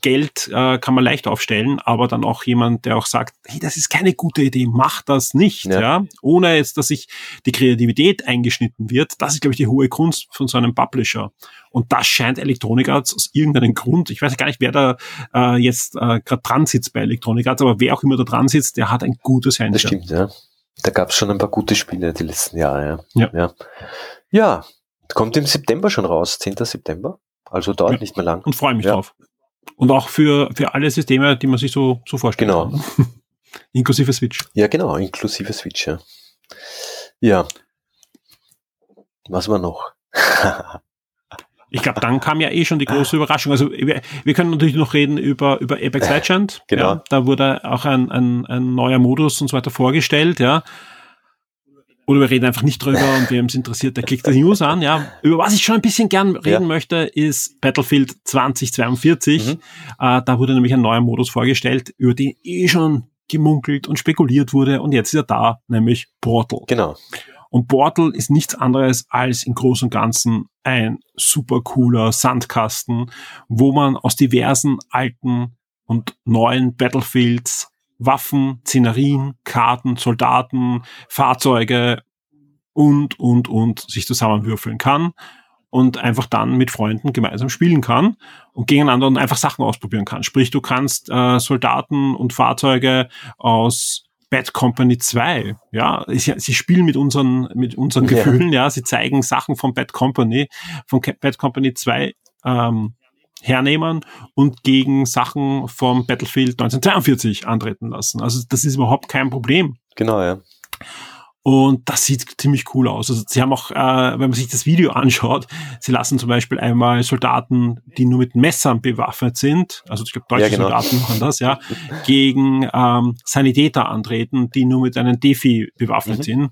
Geld äh, kann man leicht aufstellen, aber dann auch jemand, der auch sagt, hey, das ist keine gute Idee, mach das nicht, ja, ja? ohne jetzt, dass sich die Kreativität eingeschnitten wird. Das ist, glaube ich, die hohe Kunst von so einem Publisher. Und das scheint Electronic Arts aus irgendeinem Grund, ich weiß gar nicht, wer da äh, jetzt äh, gerade dran sitzt bei Electronic Arts, aber wer auch immer da dran sitzt, der hat ein gutes Händchen. Das stimmt, ja. Da gab es schon ein paar gute Spiele die letzten Jahre. Ja. ja. Ja, kommt im September schon raus, 10. September. Also dauert ja. nicht mehr lang. Und freue mich ja. drauf. Und auch für, für alle Systeme, die man sich so, so vorstellt. genau. kann. inklusive Switch. Ja, genau, inklusive Switch, ja. Ja. Was war noch? Ich glaube, dann kam ja eh schon die große Überraschung. Also wir, wir können natürlich noch reden über, über Apex Legend. Genau. Ja, da wurde auch ein, ein, ein neuer Modus und so weiter vorgestellt, ja. Oder wir reden einfach nicht drüber und wem es interessiert, der klickt die News an, ja. Über was ich schon ein bisschen gern reden Ja. möchte, ist Battlefield 2042. Mhm. Äh, da wurde nämlich ein neuer Modus vorgestellt, über den eh schon gemunkelt und spekuliert wurde und jetzt ist er da, nämlich Portal. Genau. Und Portal ist nichts anderes als im Großen und Ganzen ein super cooler Sandkasten, wo man aus diversen alten und neuen Battlefields Waffen, Szenerien, Karten, Soldaten, Fahrzeuge und, und, und sich zusammenwürfeln kann und einfach dann mit Freunden gemeinsam spielen kann und gegeneinander und einfach Sachen ausprobieren kann. Sprich, du kannst äh, Soldaten und Fahrzeuge aus Bad Company 2, ja, sie, sie spielen mit unseren, mit unseren Ja. Gefühlen, ja, sie zeigen Sachen von Bad Company, von Bad Company 2 ähm, hernehmen und gegen Sachen vom Battlefield 1942 antreten lassen. Also das ist überhaupt kein Problem. Genau, ja. Und das sieht ziemlich cool aus. Also sie haben auch, äh, wenn man sich das Video anschaut, sie lassen zum Beispiel einmal Soldaten, die nur mit Messern bewaffnet sind, also ich glaube deutsche Ja, genau. Soldaten machen das, ja, gegen ähm, Sanitäter antreten, die nur mit einem Defi bewaffnet Mhm. sind.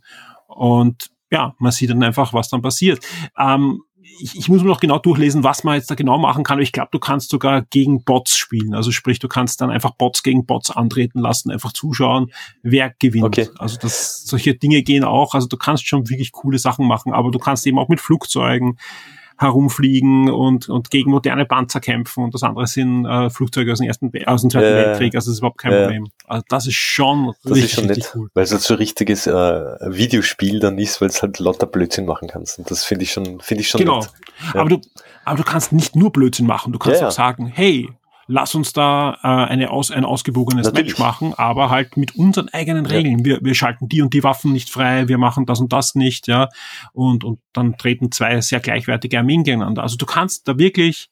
Und ja, man sieht dann einfach, was dann passiert. Ähm, ich, ich muss mir noch genau durchlesen, was man jetzt da genau machen kann, aber ich glaube, du kannst sogar gegen Bots spielen. Also sprich, du kannst dann einfach Bots gegen Bots antreten lassen, einfach zuschauen, wer gewinnt. Okay. Also das, solche Dinge gehen auch. Also du kannst schon wirklich coole Sachen machen, aber du kannst eben auch mit Flugzeugen herumfliegen und, und gegen moderne Panzer kämpfen und das andere sind äh, Flugzeuge aus dem ersten, aus dem Zweiten ja. Weltkrieg. Also das ist überhaupt kein Ja. Problem. Also das ist schon Das richtig, ist schon nett, cool. weil es halt so ein richtiges äh, Videospiel dann ist, weil es halt lauter Blödsinn machen kannst. Und das finde ich schon, finde ich schon Genau. nett. Ja. Aber du, aber du kannst nicht nur Blödsinn machen. Du kannst ja. auch sagen, hey, lass uns da äh, eine aus, ein ausgewogenes Natürlich. Match machen, aber halt mit unseren eigenen Regeln. Wir, wir schalten die und die Waffen nicht frei, wir machen das und das nicht, ja. Und, und dann treten zwei sehr gleichwertige Armeen gegeneinander. Also du kannst da wirklich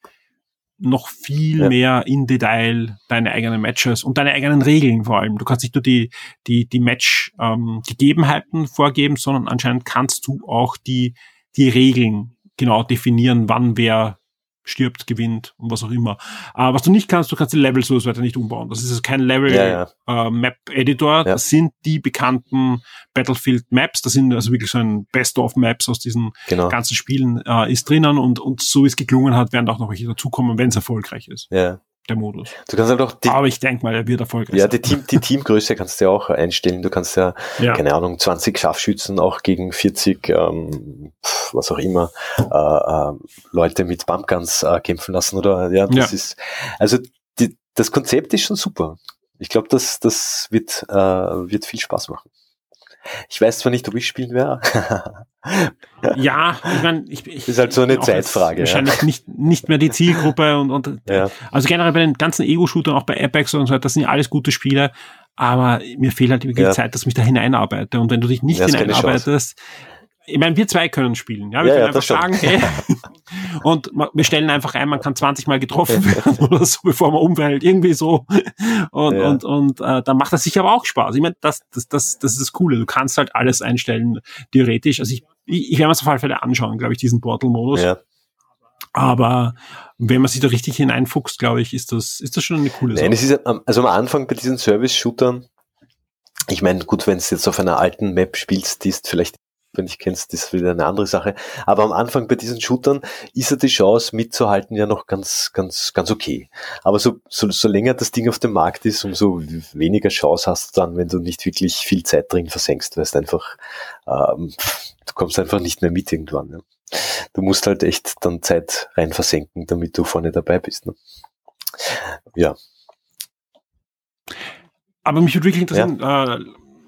noch viel Ja. mehr in Detail deine eigenen Matches und deine eigenen Regeln vor allem. Du kannst nicht nur die, die, die Match-Gegebenheiten vorgeben, sondern anscheinend kannst du auch die, die Regeln genau definieren, wann wer stirbt, gewinnt und was auch immer. Aber was du nicht kannst, du kannst die Levels so weiter nicht umbauen. Das ist also kein Level Ja, ja. Äh, Map Editor. Ja. Das sind die bekannten Battlefield Maps. Das sind also wirklich so ein Best of Maps aus diesen Genau. ganzen Spielen äh, ist drinnen und, und so wie es geklungen hat, werden auch noch welche dazukommen, wenn es erfolgreich ist, Ja. Der Modus. Du kannst halt auch die, Aber ich denke mal, er wird erfolgreich ja, die, Team, die Teamgröße kannst du ja auch einstellen. Du kannst ja, Ja. keine Ahnung, 20 Scharfschützen auch gegen 40, ähm, was auch immer, äh, äh, Leute mit Pumpguns äh, kämpfen lassen oder ja, das Ja. ist, also die, das Konzept ist schon super. Ich glaube, das, das wird, äh, wird viel Spaß machen. Ich weiß zwar nicht, ob ich spielen werde. Ja, ich meine, ich, ich Ist halt so eine Zeitfrage, ja. Wahrscheinlich nicht, nicht mehr die Zielgruppe und, und ja, also generell bei den ganzen Ego-Shootern, auch bei Apex und so weiter, das sind ja alles gute Spiele, aber mir fehlt halt wirklich Ja. Zeit, dass ich mich da hineinarbeite. Und wenn du dich nicht Ja, hineinarbeitest, ich meine, wir zwei können spielen. Ja, wir Ja, können ja, einfach sagen, hey, und wir stellen einfach ein, man kann 20 Mal getroffen werden oder so, bevor man umfällt, irgendwie so. Und, Ja. und, und äh, dann macht das sicher aber auch Spaß. Ich meine, das, das, das, das ist das Coole. Du kannst halt alles einstellen, theoretisch. Also ich, ich, ich werde mir das auf alle Fälle anschauen, glaube ich, diesen Portal-Modus. ja. Aber wenn man sich da richtig hineinfuchst, glaube ich, ist das, ist das schon eine coole Nein, Sache. es ist am- also am Anfang bei diesen Service-Shootern, ich meine, gut, wenn du jetzt auf einer alten Map spielst, die ist vielleicht, wenn ich kennst, das ist wieder eine andere Sache. Aber am Anfang bei diesen Shootern ist ja die Chance mitzuhalten ja noch ganz, ganz, ganz okay. Aber so, so, so länger das Ding auf dem Markt ist, umso weniger Chance hast du dann, wenn du nicht wirklich viel Zeit drin versenkst, weil es einfach, ähm, du kommst einfach nicht mehr mit irgendwann. Ja. Du musst halt echt dann Zeit rein versenken, damit du vorne dabei bist. Ne? ja. Aber mich würde wirklich interessieren, ja. äh,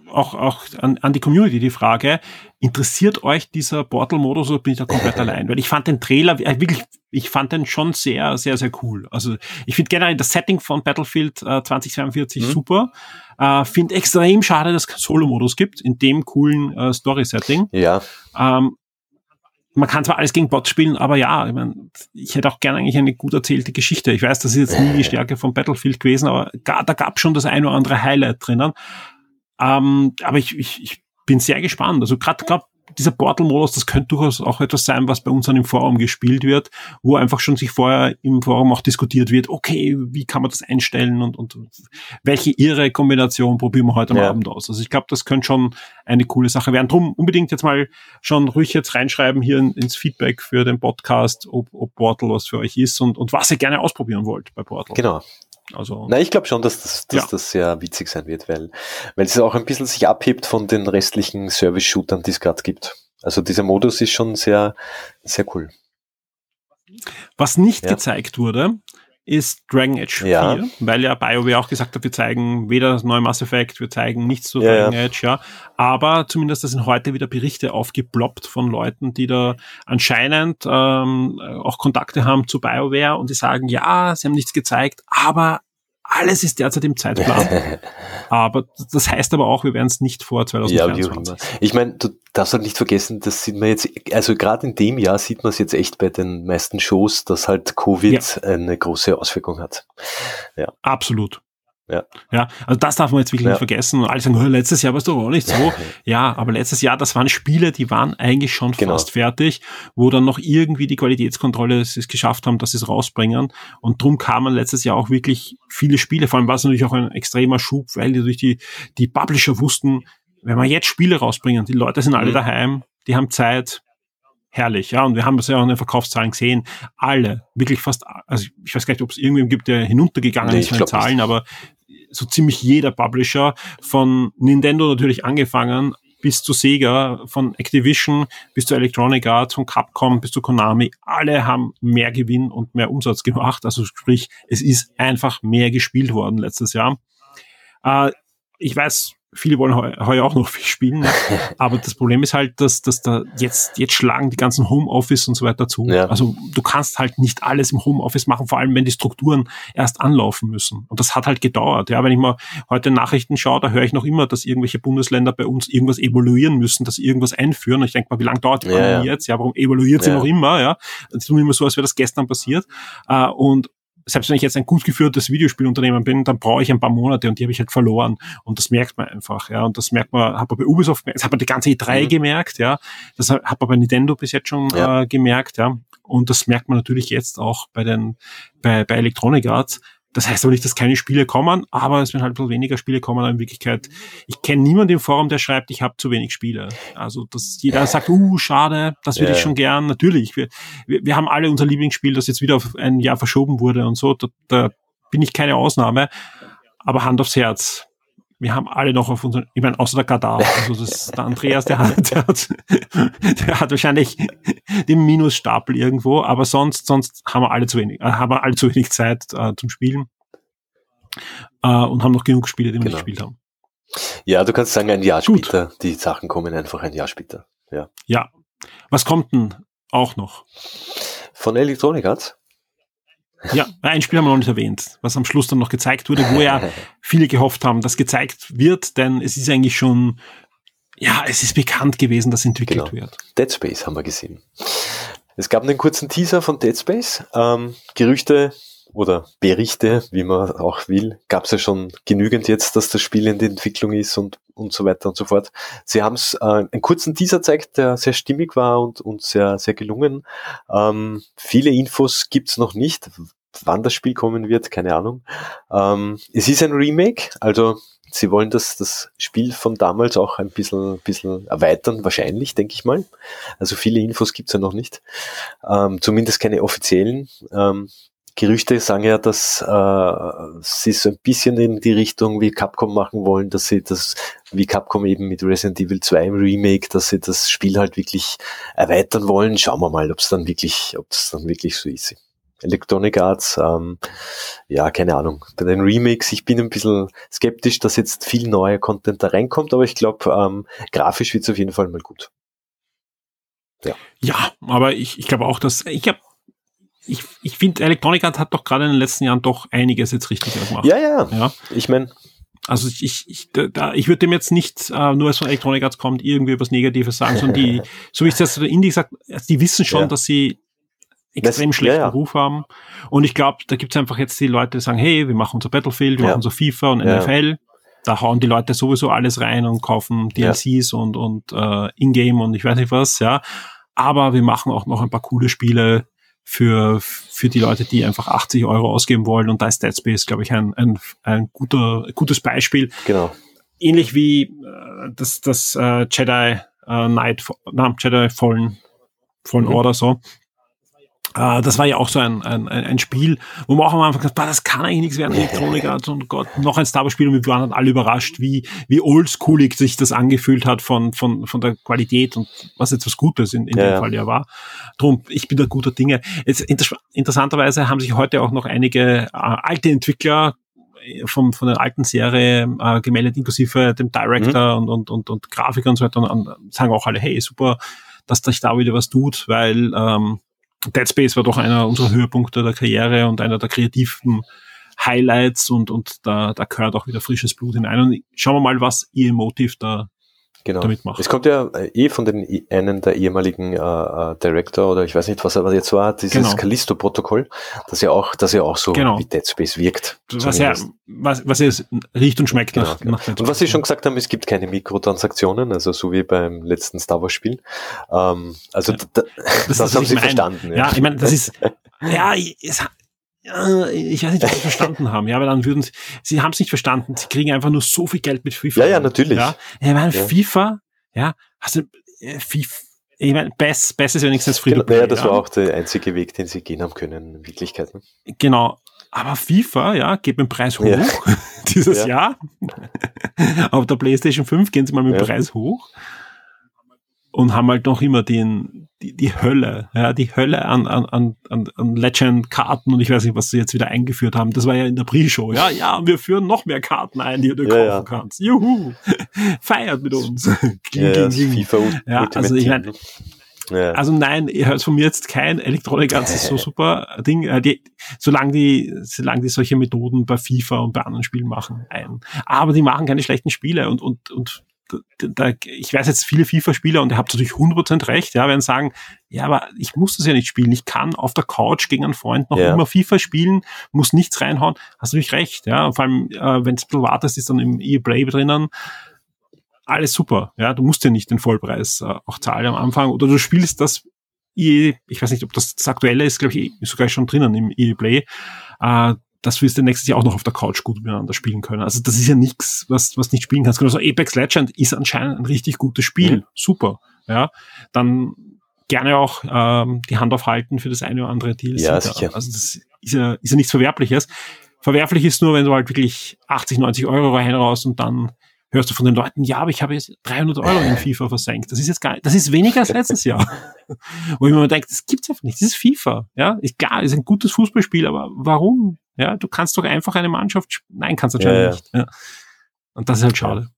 auch, auch an, an die Community die Frage, interessiert euch dieser Portal-Modus oder bin ich da komplett allein? Weil ich fand den Trailer äh, wirklich, ich fand den schon sehr, sehr, sehr cool. Also ich finde generell das Setting von Battlefield äh, 2042 mhm. super. Äh, finde extrem schade, dass es Solo-Modus gibt in dem coolen äh, Story-Setting. Ja. Ähm, man kann zwar alles gegen Bots spielen, aber ja, ich, mein, ich hätte auch gerne eigentlich eine gut erzählte Geschichte. Ich weiß, das ist jetzt nie die Stärke von Battlefield gewesen, aber da gab schon das ein oder andere Highlight drinnen. Ähm, aber ich, ich, ich bin sehr gespannt. Also gerade dieser Portal-Modus, das könnte durchaus auch etwas sein, was bei uns dann im Forum gespielt wird, wo einfach schon sich vorher im Forum auch diskutiert wird, okay, wie kann man das einstellen und, und welche irre Kombination probieren wir heute am ja. Abend aus. Also ich glaube, das könnte schon eine coole Sache werden. Drum unbedingt jetzt mal schon ruhig jetzt reinschreiben hier in, ins Feedback für den Podcast, ob, ob Portal was für euch ist und, und was ihr gerne ausprobieren wollt bei Portal. Genau. Also, Na, ich glaube schon, dass, das, dass ja. das sehr witzig sein wird, weil, weil es auch ein bisschen sich abhebt von den restlichen Service-Shootern, die es gerade gibt. Also dieser Modus ist schon sehr, sehr cool. Was nicht ja. gezeigt wurde, ist Dragon Age 4, ja. weil ja BioWare auch gesagt hat, wir zeigen weder das neue Mass Effect, wir zeigen nichts zu ja, Dragon Age, ja. Aber zumindest da sind heute wieder Berichte aufgeploppt von Leuten, die da anscheinend ähm, auch Kontakte haben zu BioWare und die sagen, ja, sie haben nichts gezeigt, aber alles ist derzeit im Zeitplan. aber das heißt aber auch, wir werden es nicht vor 2023. Ja, ich meine, du darfst halt nicht vergessen, das sieht man jetzt, also gerade in dem Jahr sieht man es jetzt echt bei den meisten Shows, dass halt Covid ja. eine große Auswirkung hat. Ja. Absolut. Ja. ja, also das darf man jetzt wirklich ja. nicht vergessen. Und alle sagen, letztes Jahr war es doch auch nicht so. ja, aber letztes Jahr, das waren Spiele, die waren eigentlich schon genau. fast fertig, wo dann noch irgendwie die Qualitätskontrolle es geschafft haben, dass sie es rausbringen. Und drum kamen letztes Jahr auch wirklich viele Spiele. Vor allem war es natürlich auch ein extremer Schub, weil die durch die, die Publisher wussten, wenn wir jetzt Spiele rausbringen, die Leute sind alle mhm. daheim, die haben Zeit, herrlich, ja. Und wir haben das ja auch in den Verkaufszahlen gesehen. Alle, wirklich fast, also ich weiß gar nicht, ob es irgendwen gibt, der hinuntergegangen nee, ist von den Zahlen, nicht. aber so ziemlich jeder Publisher, von Nintendo natürlich angefangen, bis zu Sega, von Activision bis zu Electronic Arts, von Capcom bis zu Konami, alle haben mehr Gewinn und mehr Umsatz gemacht. Also sprich, es ist einfach mehr gespielt worden letztes Jahr. Äh, ich weiß, viele wollen heuer auch noch viel spielen, ne? aber das Problem ist halt, dass, dass da jetzt, jetzt schlagen die ganzen Homeoffice und so weiter zu. Ja. Also du kannst halt nicht alles im Homeoffice machen, vor allem wenn die Strukturen erst anlaufen müssen. Und das hat halt gedauert. Ja, wenn ich mal heute Nachrichten schaue, da höre ich noch immer, dass irgendwelche Bundesländer bei uns irgendwas evaluieren müssen, dass sie irgendwas einführen. Und ich denke mal, wie lange dauert die Pandemie ja, jetzt? Ja, warum evaluiert sie noch immer? Ja, das tun immer so, als wäre das gestern passiert. Uh, und selbst wenn ich jetzt ein gut geführtes Videospielunternehmen bin, dann brauche ich ein paar Monate und die habe ich halt verloren. Und das merkt man einfach, ja. Und das merkt man, hat man bei Ubisoft, das hat man die ganze E3 mhm. gemerkt, ja. Das hat man bei Nintendo bis jetzt schon ja. äh, gemerkt, ja. Und das merkt man natürlich jetzt auch bei den, bei, bei Electronic Arts. Das heißt aber nicht, dass keine Spiele kommen, aber es werden halt ein bisschen weniger Spiele kommen. In Wirklichkeit, ich kenne niemanden im Forum, der schreibt, ich habe zu wenig Spiele. Also, dass jeder sagt, uh, schade, das würde ja. ich schon gern. Natürlich, wir, wir, wir haben alle unser Lieblingsspiel, das jetzt wieder auf ein Jahr verschoben wurde und so. Da, da bin ich keine Ausnahme. Aber Hand aufs Herz, wir haben alle noch auf unseren, ich meine, außer der Kadar, also das der Andreas, der hat, der hat, der hat wahrscheinlich den Minusstapel irgendwo, aber sonst, sonst haben wir alle zu wenig, äh, haben wir alle zu wenig Zeit äh, zum Spielen äh, und haben noch genug Spiele, die wir genau. nicht gespielt haben. Ja, du kannst sagen, ein Jahr Gut. später, die Sachen kommen einfach ein Jahr später. Ja. Ja. Was kommt denn auch noch? Von Electronic Arts? Ja, ein Spiel haben wir noch nicht erwähnt, was am Schluss dann noch gezeigt wurde, wo ja viele gehofft haben, dass gezeigt wird, denn es ist eigentlich schon, ja, es ist bekannt gewesen, dass entwickelt genau. wird. Dead Space haben wir gesehen. Es gab einen kurzen Teaser von Dead Space. Ähm, Gerüchte oder Berichte, wie man auch will, gab es ja schon genügend jetzt, dass das Spiel in der Entwicklung ist und, und so weiter und so fort. Sie haben es äh, einen kurzen Teaser zeigt, der sehr stimmig war und, und sehr, sehr gelungen. Ähm, viele Infos gibt's noch nicht. Wann das Spiel kommen wird, keine Ahnung. Ähm, es ist ein Remake, also sie wollen das, das Spiel von damals auch ein bisschen, bisschen erweitern, wahrscheinlich, denke ich mal. Also viele Infos gibt's ja noch nicht. Ähm, zumindest keine offiziellen. Ähm, Gerüchte sagen ja, dass äh, sie so ein bisschen in die Richtung wie Capcom machen wollen, dass sie das, wie Capcom eben mit Resident Evil 2 im Remake, dass sie das Spiel halt wirklich erweitern wollen. Schauen wir mal, ob es dann wirklich, ob es dann wirklich so ist. Electronic Arts, ähm, ja, keine Ahnung. Bei den Remakes, ich bin ein bisschen skeptisch, dass jetzt viel neuer Content da reinkommt, aber ich glaube, ähm, grafisch wird's auf jeden Fall mal gut. Ja, ja aber ich, ich glaube auch, dass ich habe ich, ich finde, Electronic Arts hat doch gerade in den letzten Jahren doch einiges jetzt richtig gemacht. Ja, ja. ja. Ich meine, also ich, ich, da, ich würde dem jetzt nicht, äh, nur als von Electronic Arts kommt, irgendwie was Negatives sagen, sondern die, so wie ich das der Indie gesagt, also die wissen schon, ja. dass sie extrem das, schlechten ja, ja. Ruf haben. Und ich glaube, da gibt's einfach jetzt die Leute, die sagen, hey, wir machen unser Battlefield, wir machen unser FIFA und NFL. Da hauen die Leute sowieso alles rein und kaufen DLCs und, und äh, Ingame und ich weiß nicht was, ja. Aber wir machen auch noch ein paar coole Spiele, für, für die Leute, die einfach 80 Euro ausgeben wollen. Und da ist Dead Space, glaube ich, ein, ein, ein guter, gutes Beispiel. Genau. Ähnlich wie äh, das, das äh, Jedi äh, Knight, na, Jedi Fallen, Fallen mhm. Order so. Äh, das war ja auch so ein, ein, ein Spiel, wo man auch am Anfang gesagt hat, das kann eigentlich nichts werden, Elektronik Arts und Gott, noch ein Star Wars Spiel und wir waren dann alle überrascht, wie, wie oldschoolig sich das angefühlt hat von, von, von der Qualität und was jetzt was Gutes in, in ja, dem Fall ja war. Drum, ich bin da guter Dinge. Jetzt, inter interessanterweise haben sich heute auch noch einige äh, alte Entwickler äh, vom, von der alten Serie äh, gemeldet, inklusive dem Director mhm. und, und, und, und Grafiker und so weiter und, und sagen auch alle, hey, super, dass sich da wieder was tut, weil ähm, Dead Space war doch einer unserer Höhepunkte der Karriere und einer der kreativen Highlights und, und da, da gehört auch wieder frisches Blut hinein. Und schauen wir mal, was ihr Motiv da genau. damit macht. Es kommt ja äh, eh von den einen der ehemaligen äh, äh, Director oder ich weiß nicht, was er jetzt war, dieses genau. Callisto-Protokoll, das ja auch, das ja auch so genau. wie Dead Space wirkt. Was ja, was, was ja riecht und schmeckt genau, nach, genau. nach. Und was Sie schon gesagt haben, es gibt keine Mikrotransaktionen, also so wie beim letzten Star Wars Spiel. Ähm, also ja. da, das, das haben Sie mein. verstanden. Ja. ja, ich meine, das ist, ja, es, ich weiß nicht, ob sie verstanden haben. Ja, aber dann würden sie, sie haben es nicht verstanden. Sie kriegen einfach nur so viel Geld mit FIFA. Ja, ja, natürlich. Ja, ich meine, ja. FIFA, ja, du, äh, FIFA, ich meine, Best, Best ist wenigstens Free genau, Naja, das ja. war auch der einzige Weg, den sie gehen haben können, in Wirklichkeit. Ne? Genau. Aber FIFA, ja, geht mit dem Preis hoch ja. dieses Jahr. Auf der PlayStation 5 gehen sie mal mit dem Preis hoch und haben halt noch immer den, die, die Hölle, ja, die Hölle an, an, an, an Legend-Karten und ich weiß nicht, was sie jetzt wieder eingeführt haben. Das war ja in der Pre-Show. Ja, ja, wir führen noch mehr Karten ein, die du ja, kaufen ja. kannst. Juhu! Feiert mit uns. ja. FIFA also ich meine, ja. Also nein, ihr hört von mir jetzt kein Elektronik das ist so super Ding. Äh, die, solange die, solange die solche Methoden bei FIFA und bei anderen Spielen machen, ein. Aber die machen keine schlechten Spiele und, und, und da, ich weiß jetzt viele FIFA-Spieler und ihr habt natürlich 100% recht, ja, werden sagen, ja, aber ich muss das ja nicht spielen. Ich kann auf der Couch gegen einen Freund noch ja. immer FIFA spielen, muss nichts reinhauen. Hast du natürlich recht, ja. Vor allem, äh, wenn es wartest, ist dann im E-Play drinnen. Alles super, ja. Du musst ja nicht den Vollpreis äh, auch zahlen am Anfang oder du spielst das EA, ich weiß nicht, ob das das aktuelle ist, glaube ich, sogar schon drinnen im E-Play. Äh, dass wir es nächstes Jahr auch noch auf der Couch gut miteinander spielen können. Also das ist ja nichts, was, was nicht spielen kannst. Also Apex Legend ist anscheinend ein richtig gutes Spiel. Mhm. Super. Ja. Dann gerne auch ähm, die Hand aufhalten für das eine oder andere Deal. Ja, sicher. Also das ist ja, ist ja nichts Verwerfliches. Verwerflich ist nur, wenn du halt wirklich 80, 90 Euro rein raus und dann hörst du von den Leuten, ja, aber ich habe jetzt 300 Euro in FIFA versenkt. Das ist jetzt gar nicht, das ist weniger als letztes Jahr. Wo ich mir denke, das gibt's einfach nicht. Das ist FIFA. Ja, ist klar, ist ein gutes Fußballspiel, aber warum? Ja, du kannst doch einfach eine Mannschaft, nein, kannst du anscheinend ja, nicht. Ja. Und das ist halt schade.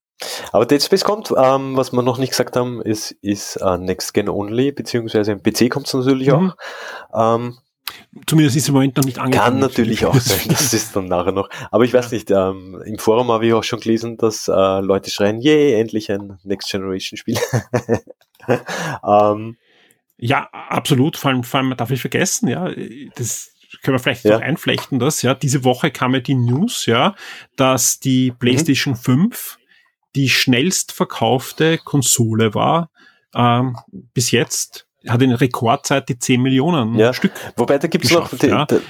Aber Dead Space kommt, ähm, was wir noch nicht gesagt haben, ist, ist uh, Next Gen Only, beziehungsweise im PC kommt es natürlich mhm. auch. Ähm, Zumindest ist im Moment noch nicht angekündigt. Kann natürlich auch sein, das ist dann nachher noch. Aber ich weiß nicht, ähm, im Forum habe ich auch schon gelesen, dass äh, Leute schreien, yay, endlich ein Next Generation Spiel. ähm, ja, absolut. Vor allem, vor allem darf ich vergessen, ja, das können wir vielleicht ja. noch einflechten, das, ja. Diese Woche kam ja die News, ja, dass die mhm. PlayStation mhm. 5 die schnellst verkaufte Konsole war, ähm, bis jetzt hat in Rekordzeit die 10 Millionen ja. Stück. Wobei da gibt es noch die, ja. das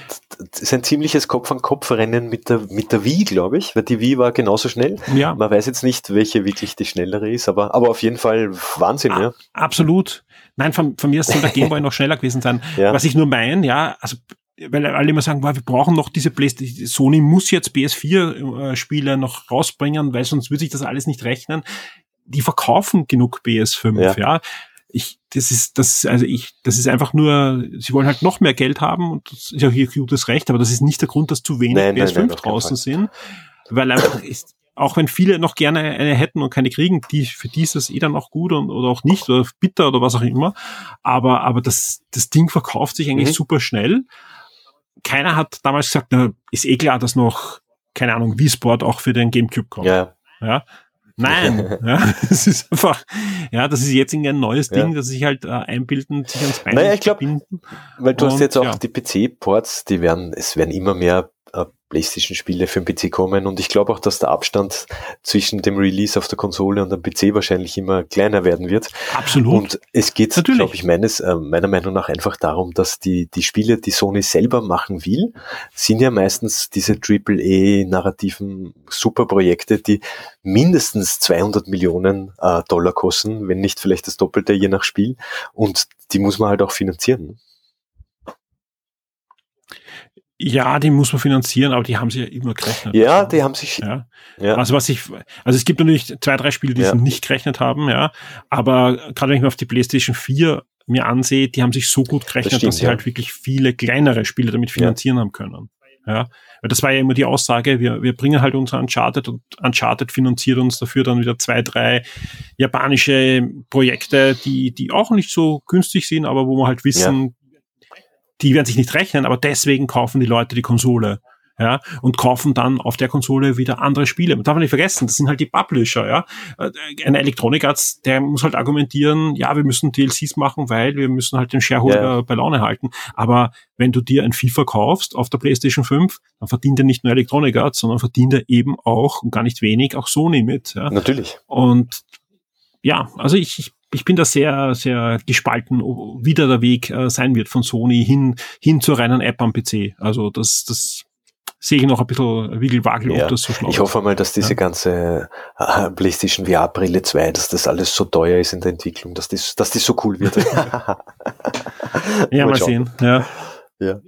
ist ein ziemliches Kopf-an-Kopf-Rennen mit der, mit der Wii, glaube ich, weil die Wii war genauso schnell. Ja. Man weiß jetzt nicht, welche wirklich die schnellere ist, aber, aber auf jeden Fall Wahnsinn, A ja. Absolut. Nein, von, von mir soll der Gameboy noch schneller gewesen sein. Ja. Was ich nur meine, ja, also weil alle immer sagen, wir brauchen noch diese PlayStation, Sony muss jetzt PS4-Spiele noch rausbringen, weil sonst würde sich das alles nicht rechnen. Die verkaufen genug PS5, ja. ja ich, das ist, das, also ich, das ist einfach nur, sie wollen halt noch mehr Geld haben und das ist ja hier gutes Recht, aber das ist nicht der Grund, dass zu wenig Nein, nein, PS5 nein, keinen draußen sind, weil einfach ist, auch wenn viele noch gerne eine hätten und keine kriegen, die, für die ist das eh dann auch gut und, oder auch nicht oder bitter oder was auch immer, aber, aber das, das Ding verkauft sich eigentlich Mhm. super schnell. Keiner hat damals gesagt, na, ist eh klar, dass noch, keine Ahnung, Wii Sport auch für den Gamecube kommt. Ja, Ja. Nein, ja, es ist einfach, ja, das ist jetzt irgendwie ein neues Ja. Ding, das sich halt äh, einbilden, sich ans Bein Naja, ich glaub, binden. weil du hast Und, jetzt auch ja. die PC-Ports, die werden, es werden immer mehr PlayStation-Spiele für den PC kommen und ich glaube auch, dass der Abstand zwischen dem Release auf der Konsole und dem PC wahrscheinlich immer kleiner werden wird. Absolut. Und es geht, glaube ich, meines, äh, meiner Meinung nach einfach darum, dass die, die Spiele, die Sony selber machen will, sind ja meistens diese AAA-narrativen Superprojekte, die mindestens 200 Millionen äh, Dollar kosten, wenn nicht vielleicht das Doppelte je nach Spiel. Und die muss man halt auch finanzieren. Ja, die muss man finanzieren, aber die haben sie ja immer gerechnet. Ja, die haben sich, Ja. ja, Also was ich, also es gibt natürlich zwei, drei Spiele, die Ja. sie nicht gerechnet haben, ja. Aber gerade wenn ich mir auf die PlayStation 4 mir ansehe, die haben sich so gut gerechnet, Das stimmt, dass sie ja. halt wirklich viele kleinere Spiele damit finanzieren haben können. Ja. Weil das war ja immer die Aussage, wir, wir bringen halt unser Uncharted und Uncharted finanziert uns dafür dann wieder zwei, drei japanische Projekte, die, die auch nicht so günstig sind, aber wo wir halt wissen, die werden sich nicht rechnen, aber deswegen kaufen die Leute die Konsole. Ja, und kaufen dann auf der Konsole wieder andere Spiele. Man darf nicht vergessen, das sind halt die Publisher, ja. Äh, Ein Electronic Arts, der muss halt argumentieren, ja, wir müssen DLCs machen, weil wir müssen halt den Shareholder Ja. bei Laune halten. Aber wenn du dir ein FIFA kaufst auf der PlayStation 5, dann verdient er nicht nur Electronic Arts, sondern verdient er eben auch, und gar nicht wenig, auch Sony mit. Ja. natürlich. Und ja, also ich, ich, ich bin da sehr, sehr gespalten, wie da der Weg äh, sein wird von Sony hin, hin zur reinen App am PC. Also das, das sehe ich noch ein bisschen Wiggelwagel, Ja. ob das so schlau Ich hoffe mal, dass diese Ja. ganze äh, PlayStation VR Brille 2, dass das alles so teuer ist in der Entwicklung, dass das, dass das so cool wird. Ja, mal schauen. sehen. Ja. Ja.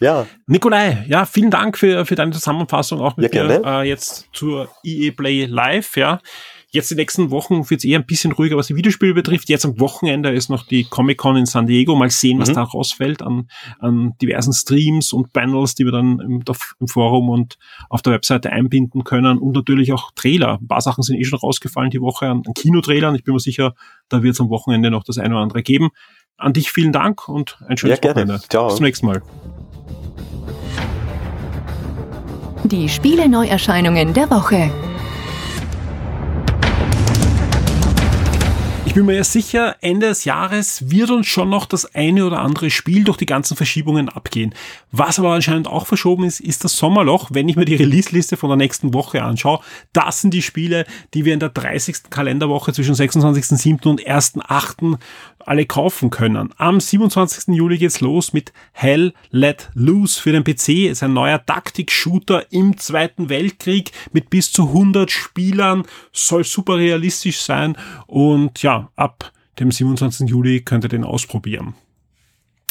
Ja, Nikolai, ja, vielen Dank für, für deine Zusammenfassung auch mit Ja, mir äh, jetzt zur EA Play Live, ja. Jetzt die nächsten Wochen wird es eher ein bisschen ruhiger, was die Videospiele betrifft. Jetzt am Wochenende ist noch die Comic-Con in San Diego. Mal sehen, was Mhm. da rausfällt an, an diversen Streams und Panels, die wir dann im, im Forum und auf der Webseite einbinden können. Und natürlich auch Trailer. Ein paar Sachen sind eh schon rausgefallen die Woche an, an Kinotrailern. Ich bin mir sicher, da wird es am Wochenende noch das eine oder andere geben. An dich vielen Dank und ein schönes Ja, gerne. Wochenende. Ciao. Bis zum nächsten Mal. Die Spiele-Neuerscheinungen der Woche. Ich bin mir ja sicher, Ende des Jahres wird uns schon noch das eine oder andere Spiel durch die ganzen Verschiebungen abgehen. Was aber anscheinend auch verschoben ist, ist das Sommerloch. Wenn ich mir die Release-Liste von der nächsten Woche anschaue, das sind die Spiele, die wir in der 30. Kalenderwoche zwischen 26.07. und 1.08. alle kaufen können. Am 27. Juli geht's los mit Hell Let Loose für den PC. Ist ein neuer Taktik-Shooter im Zweiten Weltkrieg mit bis zu 100 Spielern. Soll super realistisch sein und ja, ab dem 27. Juli könnt ihr den ausprobieren.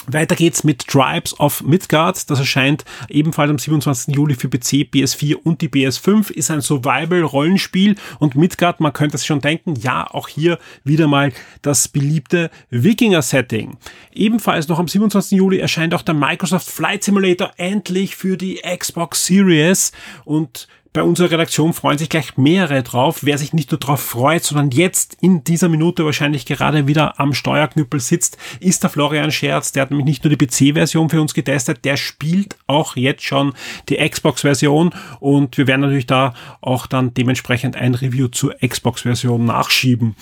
Weiter geht's mit Tribes of Midgard. Das erscheint ebenfalls am 27. Juli für PC, PS4 und die PS5. Ist ein Survival-Rollenspiel und Midgard, man könnte sich schon denken, ja, auch hier wieder mal das beliebte Wikinger-Setting. Ebenfalls noch am 27. Juli erscheint auch der Microsoft Flight Simulator endlich für die Xbox Series und bei unserer Redaktion freuen sich gleich mehrere drauf. Wer sich nicht nur drauf freut, sondern jetzt in dieser Minute wahrscheinlich gerade wieder am Steuerknüppel sitzt, ist der Florian Scherz. Der hat nämlich nicht nur die PC-Version für uns getestet, der spielt auch jetzt schon die Xbox-Version und wir werden natürlich da auch dann dementsprechend ein Review zur Xbox-Version nachschieben.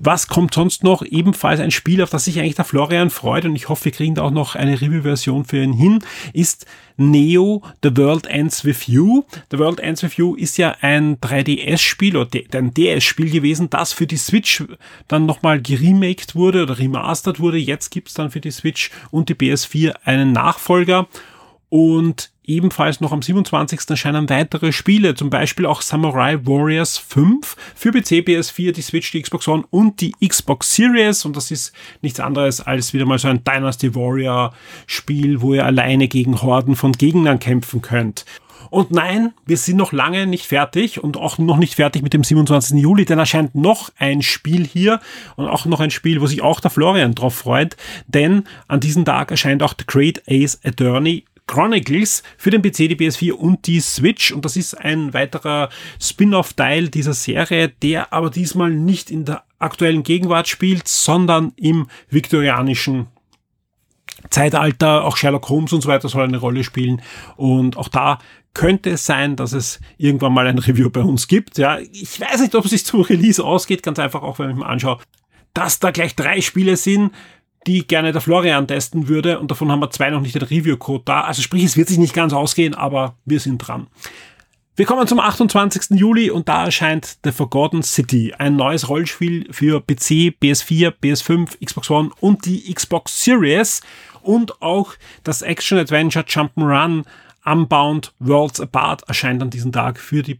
Was kommt sonst noch? Ebenfalls ein Spiel, auf das sich eigentlich der Florian freut und ich hoffe, wir kriegen da auch noch eine Review-Version für ihn hin, ist Neo The World Ends With You. The World Ends With You ist ja ein 3DS-Spiel oder ein DS-Spiel gewesen, das für die Switch dann nochmal geremaked wurde oder remastert wurde. Jetzt gibt's dann für die Switch und die PS4 einen Nachfolger. Und ebenfalls noch am 27. erscheinen weitere Spiele, zum Beispiel auch Samurai Warriors 5 für PC, PS4, die Switch, die Xbox One und die Xbox Series. Und das ist nichts anderes als wieder mal so ein Dynasty Warrior Spiel, wo ihr alleine gegen Horden von Gegnern kämpfen könnt. Und nein, wir sind noch lange nicht fertig und auch noch nicht fertig mit dem 27. Juli, denn erscheint noch ein Spiel hier und auch noch ein Spiel, wo sich auch der Florian drauf freut, denn an diesem Tag erscheint auch The Great Ace Attorney Chronicles für den PC, die PS4 und die Switch. Und das ist ein weiterer Spin-off-Teil dieser Serie, der aber diesmal nicht in der aktuellen Gegenwart spielt, sondern im viktorianischen Zeitalter. Auch Sherlock Holmes und so weiter soll eine Rolle spielen. Und auch da könnte es sein, dass es irgendwann mal ein Review bei uns gibt. Ja, ich weiß nicht, ob es sich zum Release ausgeht, ganz einfach auch, wenn ich mir anschaue, dass da gleich drei Spiele sind, die gerne der Florian testen würde und davon haben wir zwei noch nicht den Review-Code da. Also sprich, es wird sich nicht ganz ausgehen, aber wir sind dran. Wir kommen zum 28. Juli und da erscheint The Forgotten City, ein neues Rollenspiel für PC, PS4, PS5, Xbox One und die Xbox Series und auch das Action Adventure Jump'n'Run Unbound Worlds Apart erscheint an diesem Tag für die,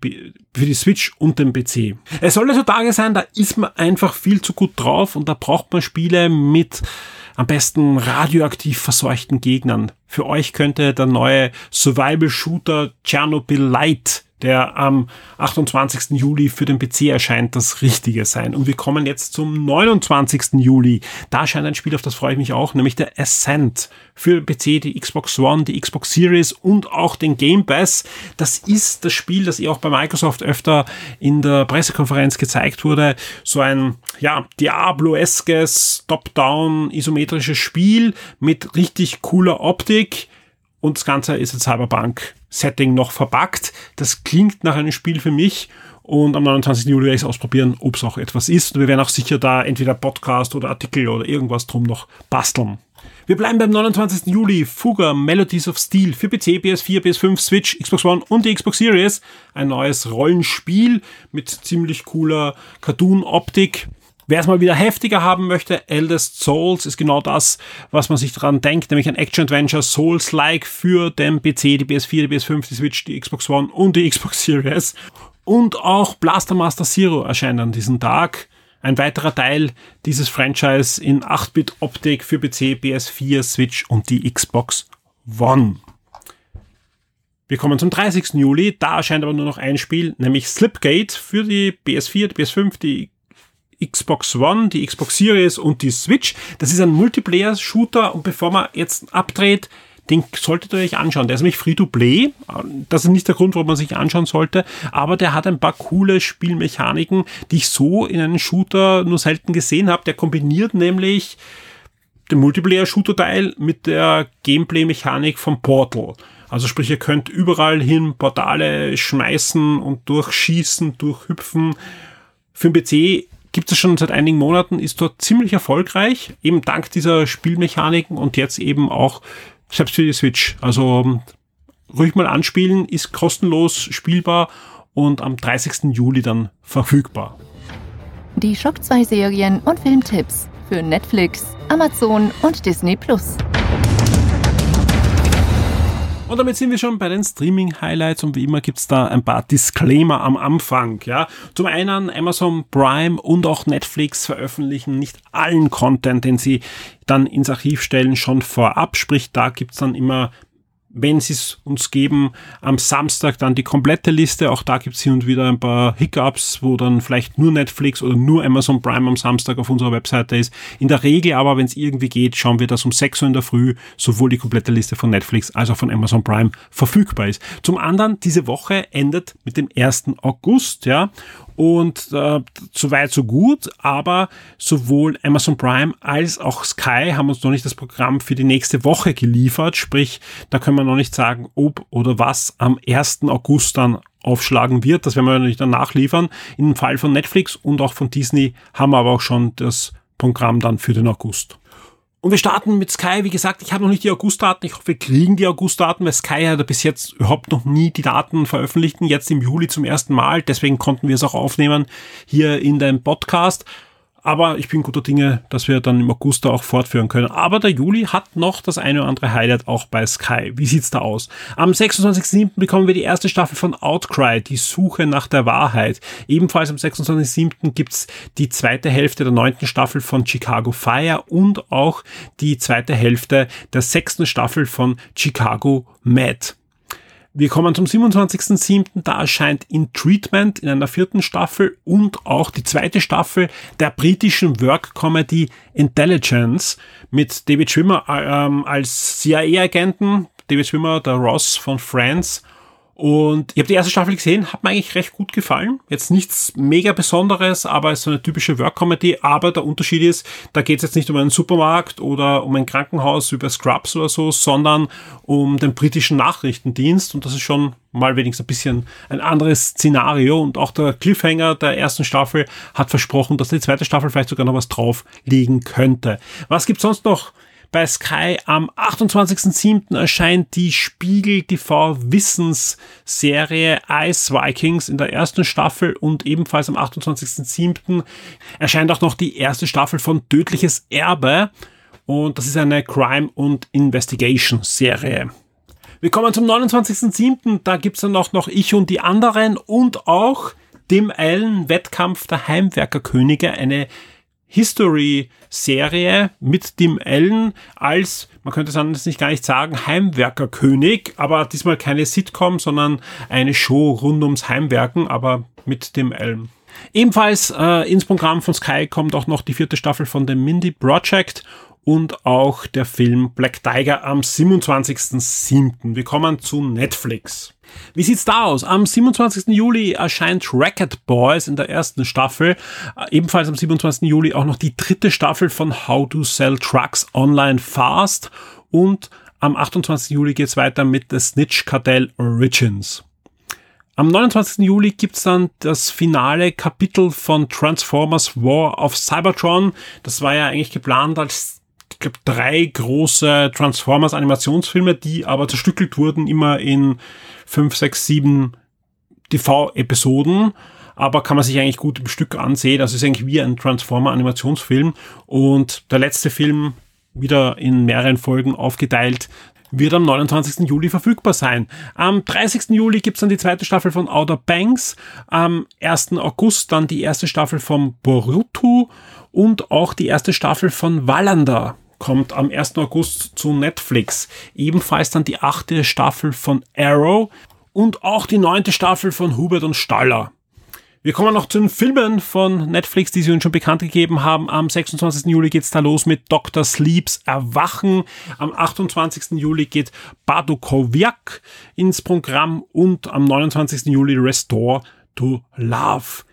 für die Switch und den PC. Es soll also Tage sein, da ist man einfach viel zu gut drauf und da braucht man Spiele mit am besten radioaktiv verseuchten Gegnern. Für euch könnte der neue Survival Shooter Chernobyl Light der am 28. Juli für den PC erscheint, das Richtige sein. Und wir kommen jetzt zum 29. Juli. Da erscheint ein Spiel, auf das freue ich mich auch, nämlich der Ascent für PC, die Xbox One, die Xbox Series und auch den Game Pass. Das ist das Spiel, das ihr auch bei Microsoft öfter in der Pressekonferenz gezeigt wurde. So ein, ja, Diablo-eskes, top-down, isometrisches Spiel mit richtig cooler Optik. Und das Ganze ist ein Cyberpunk Setting noch verpackt. Das klingt nach einem Spiel für mich. Und am 29. Juli werde ich es ausprobieren, ob es auch etwas ist. Und wir werden auch sicher da entweder Podcast oder Artikel oder irgendwas drum noch basteln. Wir bleiben beim 29. Juli. Fugger Melodies of Steel für PC, PS4, PS5, Switch, Xbox One und die Xbox Series. Ein neues Rollenspiel mit ziemlich cooler Cartoon-Optik. Wer es mal wieder heftiger haben möchte, Eldest Souls ist genau das, was man sich daran denkt, nämlich ein Action-Adventure Souls-like für den PC, die PS4, die PS5, die Switch, die Xbox One und die Xbox Series. Und auch Blaster Master Zero erscheint an diesem Tag. Ein weiterer Teil dieses Franchise in 8-Bit-Optik für PC, PS4, Switch und die Xbox One. Wir kommen zum 30. Juli. Da erscheint aber nur noch ein Spiel, nämlich Slipgate für die PS4, die PS5, die Xbox One, die Xbox Series und die Switch. Das ist ein Multiplayer-Shooter und bevor man jetzt abdreht, den solltet ihr euch anschauen. Der ist nämlich Free-to-Play. Das ist nicht der Grund, warum man sich anschauen sollte, aber der hat ein paar coole Spielmechaniken, die ich so in einem Shooter nur selten gesehen habe. Der kombiniert nämlich den Multiplayer-Shooter-Teil mit der Gameplay-Mechanik vom Portal. Also sprich, ihr könnt überall hin Portale schmeißen und durchschießen, durchhüpfen. Für den PC gibt es schon seit einigen Monaten, ist dort ziemlich erfolgreich, eben dank dieser Spielmechaniken und jetzt eben auch selbst für die Switch. Also ruhig mal anspielen, ist kostenlos spielbar und am 30. Juli dann verfügbar. Die Shock 2 Serien und Filmtipps für Netflix, Amazon und Disney Plus. Und damit sind wir schon bei den Streaming-Highlights und wie immer gibt's da ein paar Disclaimer am Anfang. Ja, Zum einen Amazon Prime und auch Netflix veröffentlichen nicht allen Content, den sie dann ins Archiv stellen, schon vorab. Sprich, da gibt's dann immer wenn sie es uns geben, am Samstag dann die komplette Liste. Auch da gibt es hier und wieder ein paar Hiccups, wo dann vielleicht nur Netflix oder nur Amazon Prime am Samstag auf unserer Webseite ist. In der Regel aber, wenn es irgendwie geht, schauen wir, dass um 6 Uhr in der Früh sowohl die komplette Liste von Netflix als auch von Amazon Prime verfügbar ist. Zum anderen, diese Woche endet mit dem 1. August, ja. Und äh, so weit, so gut, aber sowohl Amazon Prime als auch Sky haben uns noch nicht das Programm für die nächste Woche geliefert. Sprich, da können wir noch nicht sagen, ob oder was am 1. August dann aufschlagen wird. Das werden wir natürlich dann nachliefern. Im Fall von Netflix und auch von Disney haben wir aber auch schon das Programm dann für den August. Und wir starten mit Sky. Wie gesagt, ich habe noch nicht die Augustdaten. Ich hoffe, wir kriegen die Augustdaten, weil Sky hat bis jetzt überhaupt noch nie die Daten veröffentlicht. Jetzt im Juli zum ersten Mal. Deswegen konnten wir es auch aufnehmen hier in dem Podcast. Aber ich bin guter Dinge, dass wir dann im August da auch fortführen können. Aber der Juli hat noch das eine oder andere Highlight auch bei Sky. Wie sieht's da aus? Am 26.07. bekommen wir die erste Staffel von Outcry, die Suche nach der Wahrheit. Ebenfalls am 26.07. gibt's die zweite Hälfte der neunten Staffel von Chicago Fire und auch die zweite Hälfte der sechsten Staffel von Chicago Mad. Wir kommen zum 27.07. Da erscheint In Treatment in einer vierten Staffel und auch die zweite Staffel der britischen Work-Comedy Intelligence mit David Schwimmer ähm, als CIA-Agenten. David Schwimmer, der Ross von Friends und ich habe die erste Staffel gesehen, hat mir eigentlich recht gut gefallen. Jetzt nichts mega Besonderes, aber es ist so eine typische Work-Comedy. Aber der Unterschied ist, da geht es jetzt nicht um einen Supermarkt oder um ein Krankenhaus über Scrubs oder so, sondern um den britischen Nachrichtendienst. Und das ist schon mal wenigstens ein bisschen ein anderes Szenario. Und auch der Cliffhanger der ersten Staffel hat versprochen, dass die zweite Staffel vielleicht sogar noch was drauflegen könnte. Was gibt's sonst noch? Bei Sky. Am 28.07. erscheint die Spiegel TV Wissensserie Ice Vikings in der ersten Staffel und ebenfalls am 28.07. erscheint auch noch die erste Staffel von Tödliches Erbe und das ist eine Crime- und Investigation-Serie. Wir kommen zum 29.07. Da gibt's dann auch noch Ich und die anderen und auch dem Allen Wettkampf der Heimwerkerkönige, eine History-Serie mit Tim Allen als, man könnte es anders nicht gar nicht sagen, Heimwerkerkönig, aber diesmal keine Sitcom, sondern eine Show rund ums Heimwerken, aber mit Tim Allen. Ebenfalls äh, ins Programm von Sky kommt auch noch die vierte Staffel von The Mindy Project und auch der Film Black Tiger am 27.07. Wir kommen zu Netflix. Wie sieht's da aus? Am 27. Juli erscheint Racket Boys in der ersten Staffel. Ebenfalls am 27. Juli auch noch die dritte Staffel von How to Sell Trucks Online Fast. Und am 28. Juli geht's weiter mit The Snitch Cartel Origins. Am 29. Juli gibt's dann das finale Kapitel von Transformers War of Cybertron. Das war ja eigentlich geplant als ich glaube, drei große Transformers Animationsfilme, die aber zerstückelt wurden, immer in fünf, sechs, sieben TV-Episoden. Aber kann man sich eigentlich gut im Stück ansehen. Das ist eigentlich wie ein Transformer-Animationsfilm. Und der letzte Film, wieder in mehreren Folgen aufgeteilt, wird am 29. Juli verfügbar sein. Am 30. Juli gibt's dann die zweite Staffel von Outer Banks. Am 1. August dann die erste Staffel von Boruto und auch die erste Staffel von Wallander kommt am 1. August zu Netflix. Ebenfalls dann die achte Staffel von Arrow und auch die neunte Staffel von Hubert und Staller. Wir kommen noch zu den Filmen von Netflix, die sie uns schon bekannt gegeben haben. Am 26. Juli geht's da los mit Dr. Sleeps Erwachen. Am 28. Juli geht Badukowiak ins Programm und am 29. Juli Restore to Love.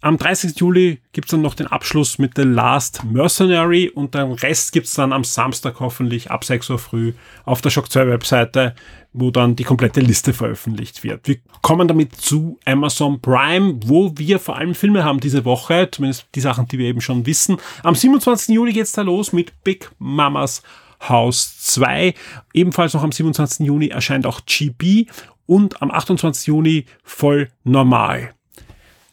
Am 30. Juli gibt's dann noch den Abschluss mit The Last Mercenary und den Rest gibt's dann am Samstag hoffentlich ab 6 Uhr früh auf der Shock 2 Webseite, wo dann die komplette Liste veröffentlicht wird. Wir kommen damit zu Amazon Prime, wo wir vor allem Filme haben diese Woche, zumindest die Sachen, die wir eben schon wissen. Am 27. Juli geht's da los mit Big Mamas House 2. Ebenfalls noch am 27. Juni erscheint auch GB und am 28. Juni voll normal.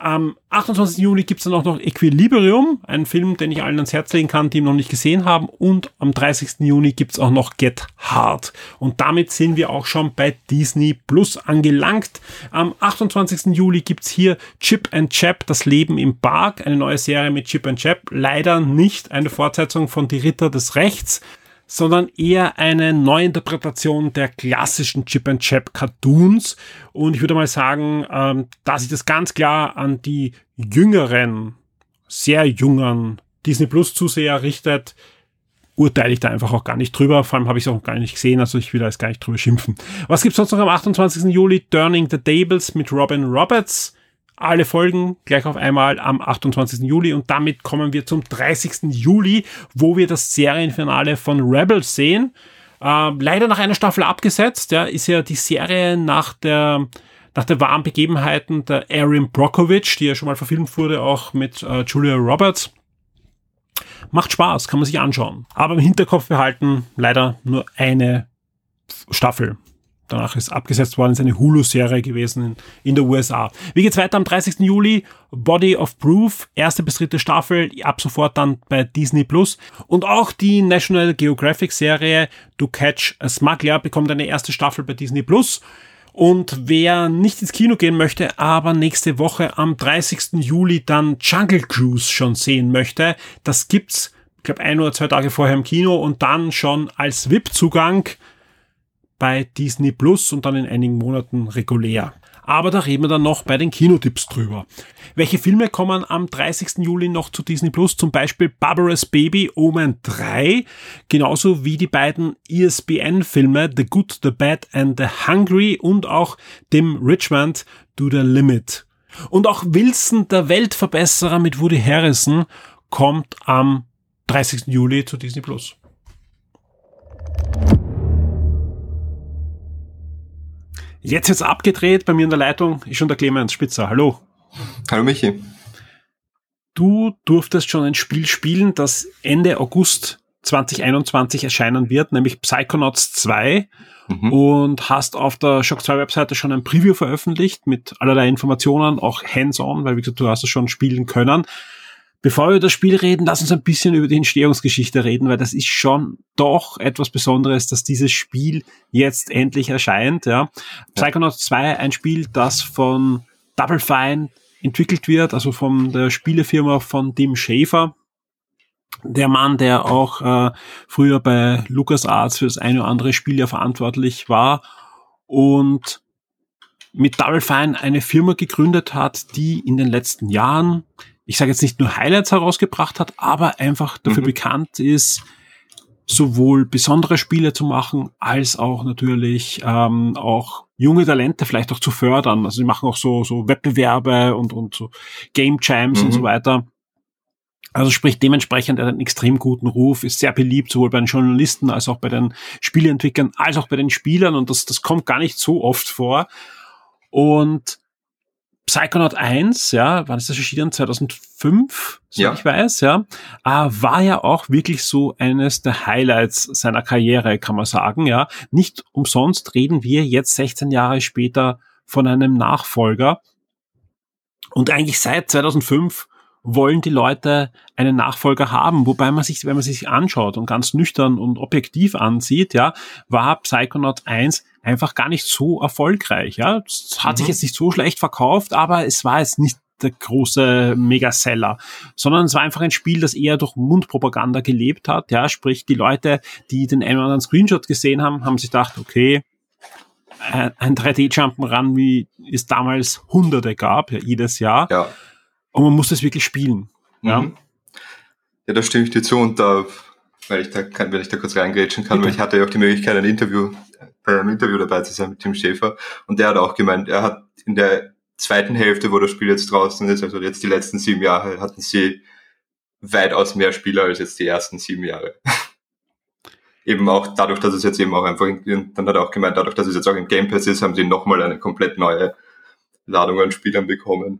Am 28. Juli gibt es dann auch noch Equilibrium, einen Film, den ich allen ans Herz legen kann, die ihn noch nicht gesehen haben. Und am 30. Juni gibt es auch noch Get Hard. Und damit sind wir auch schon bei Disney Plus angelangt. Am 28. Juli gibt es hier Chip and Chap, das Leben im Park, eine neue Serie mit Chip and Chap. Leider nicht eine Fortsetzung von Die Ritter des Rechts sondern eher eine Neuinterpretation der klassischen Chip and Chap Cartoons. Und ich würde mal sagen, ähm, da sich das ganz klar an die jüngeren, sehr jungen Disney Plus Zuseher richtet, urteile ich da einfach auch gar nicht drüber. Vor allem habe ich es auch gar nicht gesehen, also ich will da jetzt gar nicht drüber schimpfen. Was gibt's sonst noch am 28. Juli? Turning the Tables mit Robin Roberts alle Folgen gleich auf einmal am 28. Juli und damit kommen wir zum 30. Juli, wo wir das Serienfinale von Rebels sehen. Äh, leider nach einer Staffel abgesetzt, ja, ist ja die Serie nach der nach der wahren Begebenheiten der Erin Brockovich, die ja schon mal verfilmt wurde, auch mit äh, Julia Roberts. Macht Spaß, kann man sich anschauen. Aber im Hinterkopf behalten, leider nur eine Staffel. Danach ist abgesetzt worden, ist eine Hulu-Serie gewesen in, in der USA. Wie geht's weiter am 30. Juli? Body of Proof, erste bis dritte Staffel, ab sofort dann bei Disney Plus. Und auch die National Geographic Serie To Catch a Smuggler bekommt eine erste Staffel bei Disney Plus. Und wer nicht ins Kino gehen möchte, aber nächste Woche am 30. Juli dann Jungle Cruise schon sehen möchte, das gibt's, ich glaube, ein oder zwei Tage vorher im Kino und dann schon als VIP-Zugang bei Disney Plus und dann in einigen Monaten regulär. Aber da reden wir dann noch bei den Kinotipps drüber. Welche Filme kommen am 30. Juli noch zu Disney Plus? Zum Beispiel Barbarous Baby Omen 3, genauso wie die beiden ESPN-Filme The Good, The Bad and The Hungry und auch dem Richmond To The Limit. Und auch Wilson, der Weltverbesserer mit Woody Harrison, kommt am 30. Juli zu Disney Plus. Jetzt jetzt abgedreht, bei mir in der Leitung ist schon der Clemens Spitzer. Hallo. Hallo Michi. Du durftest schon ein Spiel spielen, das Ende August 2021 erscheinen wird, nämlich Psychonauts 2 mhm. und hast auf der Shock 2 Webseite schon ein Preview veröffentlicht mit allerlei Informationen, auch hands-on, weil wie gesagt, du hast es schon spielen können. Bevor wir über das Spiel reden, lass uns ein bisschen über die Entstehungsgeschichte reden, weil das ist schon doch etwas Besonderes, dass dieses Spiel jetzt endlich erscheint. Ja. Psychonauts 2, ein Spiel, das von Double Fine entwickelt wird, also von der Spielefirma von Tim Schafer. Der Mann, der auch äh, früher bei LucasArts für das eine oder andere Spiel ja verantwortlich war und mit Double Fine eine Firma gegründet hat, die in den letzten Jahren ich sage jetzt nicht nur Highlights herausgebracht hat, aber einfach dafür mhm. bekannt ist, sowohl besondere Spiele zu machen, als auch natürlich ähm, auch junge Talente vielleicht auch zu fördern. Also sie machen auch so, so Wettbewerbe und, und so Game Jams mhm. und so mhm. weiter. Also sprich dementsprechend er hat einen extrem guten Ruf, ist sehr beliebt, sowohl bei den Journalisten als auch bei den Spieleentwicklern, als auch bei den Spielern und das, das kommt gar nicht so oft vor. Und Psychonaut 1, ja, wann ist das erschienen? 2005, so ja. ich weiß, ja, äh, war ja auch wirklich so eines der Highlights seiner Karriere, kann man sagen, ja. Nicht umsonst reden wir jetzt 16 Jahre später von einem Nachfolger. Und eigentlich seit 2005 wollen die Leute einen Nachfolger haben, wobei man sich, wenn man sich anschaut und ganz nüchtern und objektiv ansieht, ja, war Psychonaut 1 einfach gar nicht so erfolgreich. Ja, es hat mhm. sich jetzt nicht so schlecht verkauft, aber es war jetzt nicht der große Megaseller, sondern es war einfach ein Spiel, das eher durch Mundpropaganda gelebt hat. Ja, sprich die Leute, die den einen oder anderen Screenshot gesehen haben, haben sich gedacht, okay, ein 3D-Jump'n'Run, wie es damals Hunderte gab, ja, jedes Jahr. Ja. Und man muss das wirklich spielen. Ja. Mhm. Ja, da stimme ich dir zu und da, weil ich da kann, wenn ich da kurz reingrätschen kann, Bitte. weil ich hatte ja auch die Möglichkeit, ein Interview bei einem Interview dabei zu sein mit Tim Schäfer. Und der hat auch gemeint, er hat in der zweiten Hälfte, wo das Spiel jetzt draußen ist, also jetzt die letzten sieben Jahre, hatten sie weitaus mehr Spieler als jetzt die ersten sieben Jahre. eben auch dadurch, dass es jetzt eben auch einfach, in, dann hat er auch gemeint, dadurch, dass es jetzt auch im Game Pass ist, haben sie nochmal eine komplett neue Ladung an Spielern bekommen.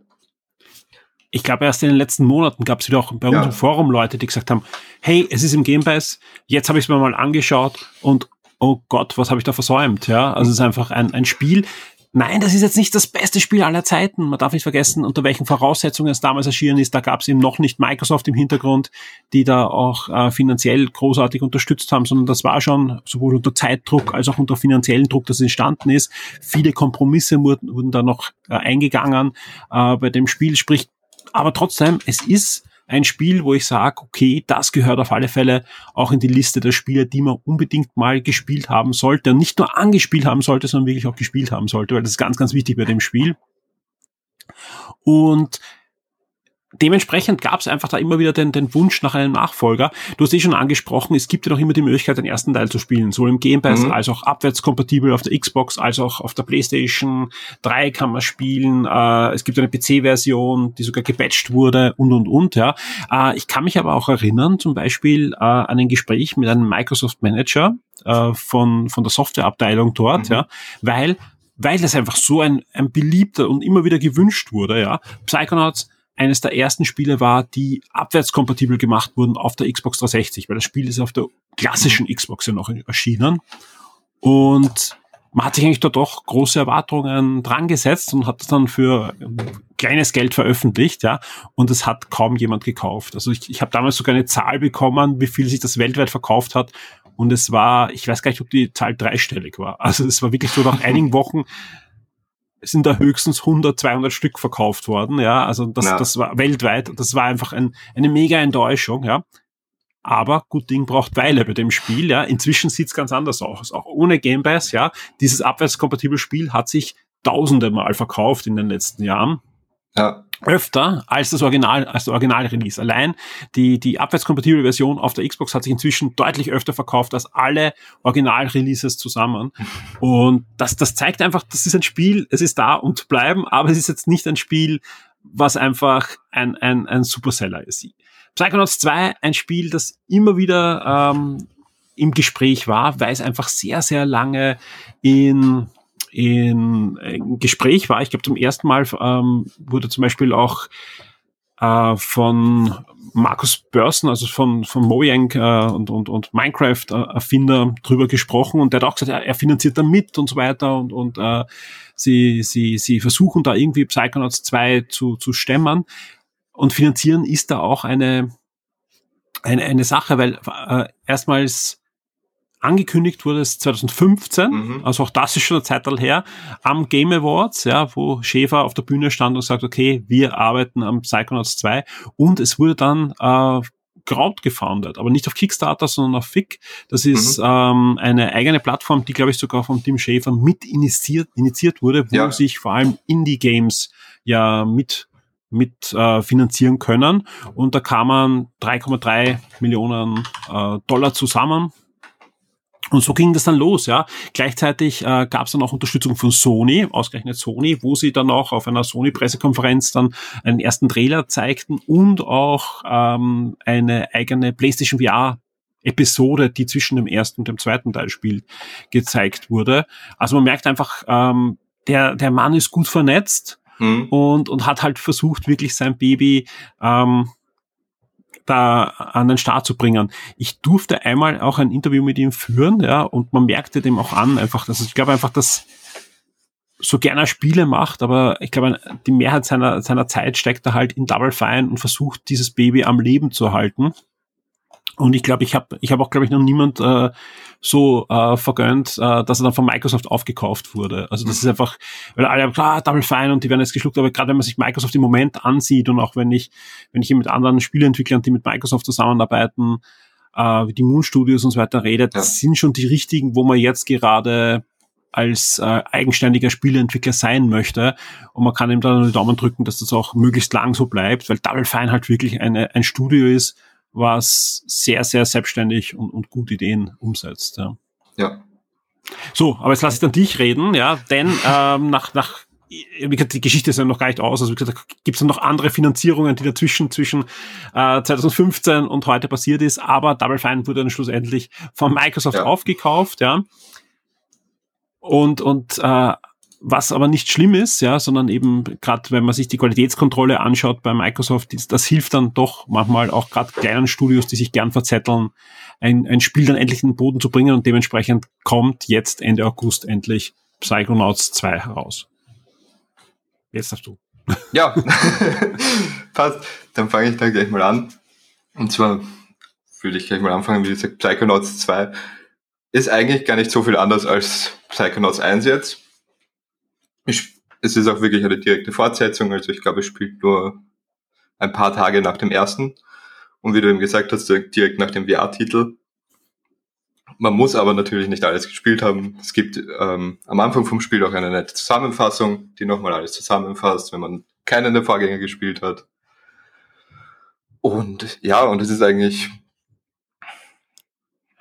Ich glaube, erst in den letzten Monaten gab es wieder auch bei ja. uns im Forum Leute, die gesagt haben, hey, es ist im Game Pass, jetzt habe ich es mir mal angeschaut und oh Gott, was habe ich da versäumt? Ja, also es ist einfach ein, ein Spiel. Nein, das ist jetzt nicht das beste Spiel aller Zeiten. Man darf nicht vergessen, unter welchen Voraussetzungen es damals erschienen ist. Da gab es eben noch nicht Microsoft im Hintergrund, die da auch äh, finanziell großartig unterstützt haben, sondern das war schon sowohl unter Zeitdruck als auch unter finanziellen Druck, das entstanden ist. Viele Kompromisse wurden, wurden da noch äh, eingegangen äh, bei dem Spiel. Sprich, aber trotzdem, es ist ein Spiel, wo ich sage, okay, das gehört auf alle Fälle auch in die Liste der Spiele, die man unbedingt mal gespielt haben sollte. Und nicht nur angespielt haben sollte, sondern wirklich auch gespielt haben sollte, weil das ist ganz, ganz wichtig bei dem Spiel. Und dementsprechend gab es einfach da immer wieder den, den Wunsch nach einem Nachfolger. Du hast eh schon angesprochen, es gibt ja noch immer die Möglichkeit, den ersten Teil zu spielen, sowohl im Game Pass mhm. als auch abwärtskompatibel auf der Xbox, als auch auf der PlayStation 3 kann man spielen. Äh, es gibt eine PC-Version, die sogar gepatcht wurde und und und. Ja, äh, ich kann mich aber auch erinnern, zum Beispiel äh, an ein Gespräch mit einem Microsoft Manager äh, von von der Softwareabteilung dort, mhm. ja, weil weil das einfach so ein, ein beliebter und immer wieder gewünscht wurde, ja. Psychonauts eines der ersten Spiele war, die abwärtskompatibel gemacht wurden auf der Xbox 360, weil das Spiel ist auf der klassischen Xbox ja noch erschienen. Und man hat sich eigentlich da doch große Erwartungen dran gesetzt und hat das dann für kleines Geld veröffentlicht, ja, und es hat kaum jemand gekauft. Also ich, ich habe damals sogar eine Zahl bekommen, wie viel sich das weltweit verkauft hat. Und es war, ich weiß gar nicht, ob die Zahl dreistellig war. Also es war wirklich so nach einigen Wochen sind da höchstens 100, 200 Stück verkauft worden, ja, also das, ja. das war weltweit, das war einfach ein, eine mega Enttäuschung, ja. Aber gut Ding braucht Weile bei dem Spiel, ja. Inzwischen sieht's ganz anders aus. Auch ohne Game Pass, ja. Dieses abwärtskompatible Spiel hat sich tausende Mal verkauft in den letzten Jahren. Ja. Öfter als das Original, als der Original-Release. Allein die, die abwärtskompatible Version auf der Xbox hat sich inzwischen deutlich öfter verkauft als alle Original-Releases zusammen. Und das, das zeigt einfach, das ist ein Spiel, es ist da um zu bleiben, aber es ist jetzt nicht ein Spiel, was einfach ein, ein, ein Superseller ist. Psychonauts 2, ein Spiel, das immer wieder ähm, im Gespräch war, weil es einfach sehr, sehr lange in in, in Gespräch war. Ich glaube, zum ersten Mal ähm, wurde zum Beispiel auch äh, von Markus Börsen, also von, von Mojang äh, und, und, und Minecraft-Erfinder drüber gesprochen. Und der hat auch gesagt, er, er finanziert da mit und so weiter. Und, und äh, sie, sie, sie versuchen da irgendwie Psychonauts 2 zu, zu stemmen. Und finanzieren ist da auch eine, eine, eine Sache, weil äh, erstmals angekündigt wurde es 2015, mhm. also auch das ist schon eine Zeit her, am Game Awards, ja, wo Schäfer auf der Bühne stand und sagt, okay, wir arbeiten am Psychonauts 2 und es wurde dann äh, Kraut gefounded, aber nicht auf Kickstarter, sondern auf FIC. Das ist mhm. ähm, eine eigene Plattform, die, glaube ich, sogar von Tim Schäfer mit initiiert, initiiert wurde, wo ja. sich vor allem Indie-Games ja mit mit äh, finanzieren können. Und da kam man 3,3 Millionen äh, Dollar zusammen und so ging das dann los, ja. Gleichzeitig äh, gab es dann auch Unterstützung von Sony, ausgerechnet Sony, wo sie dann auch auf einer Sony-Pressekonferenz dann einen ersten Trailer zeigten und auch ähm, eine eigene PlayStation VR Episode, die zwischen dem ersten und dem zweiten Teil spielt, gezeigt wurde. Also man merkt einfach, ähm, der, der Mann ist gut vernetzt mhm. und, und hat halt versucht, wirklich sein Baby ähm, da an den Start zu bringen. Ich durfte einmal auch ein Interview mit ihm führen, ja, und man merkte dem auch an, einfach, dass ich glaube einfach, dass so gerne Spiele macht, aber ich glaube, die Mehrheit seiner, seiner Zeit steckt er halt in Double Fine und versucht, dieses Baby am Leben zu halten. Und ich glaube, ich habe ich hab auch, glaube ich, noch niemand äh, so äh, vergönnt, äh, dass er dann von Microsoft aufgekauft wurde. Also das ist einfach, weil alle haben ah, Double Fine und die werden jetzt geschluckt, aber gerade wenn man sich Microsoft im Moment ansieht und auch wenn ich, wenn ich mit anderen Spieleentwicklern, die mit Microsoft zusammenarbeiten, äh, wie die Moon Studios und so weiter redet, das sind schon die richtigen, wo man jetzt gerade als äh, eigenständiger Spieleentwickler sein möchte. Und man kann ihm dann die Daumen drücken, dass das auch möglichst lang so bleibt, weil Double Fine halt wirklich eine, ein Studio ist, was sehr, sehr selbstständig und, und gut Ideen umsetzt. Ja. ja. So, aber jetzt lasse ich dann dich reden, ja, denn ähm, nach, nach wie gesagt, die Geschichte ist ja noch gar nicht aus. Also wie gesagt, da gibt es noch andere Finanzierungen, die dazwischen zwischen äh, 2015 und heute passiert ist. Aber Double Fine wurde dann schlussendlich von Microsoft ja. aufgekauft, ja. Und und äh, was aber nicht schlimm ist, ja, sondern eben gerade, wenn man sich die Qualitätskontrolle anschaut bei Microsoft, das, hilft dann doch manchmal auch gerade kleinen Studios, die sich gern verzetteln, ein, ein Spiel dann endlich in den Boden zu bringen und dementsprechend kommt jetzt Ende August endlich Psychonauts 2 heraus. Jetzt darfst du. Ja, passt. Dann fange ich da gleich mal an. Und zwar würde ich gleich mal anfangen, wie gesagt, Psychonauts 2 ist eigentlich gar nicht so viel anders als Psychonauts 1 jetzt ich, es ist auch wirklich eine direkte Fortsetzung, also ich glaube, es spielt nur ein paar Tage nach dem ersten. Und wie du eben gesagt hast, direkt nach dem VR-Titel. Man muss aber natürlich nicht alles gespielt haben. Es gibt ähm, am Anfang vom Spiel auch eine nette Zusammenfassung, die nochmal alles zusammenfasst, wenn man keinen der Vorgänger gespielt hat. Und ja, und es ist eigentlich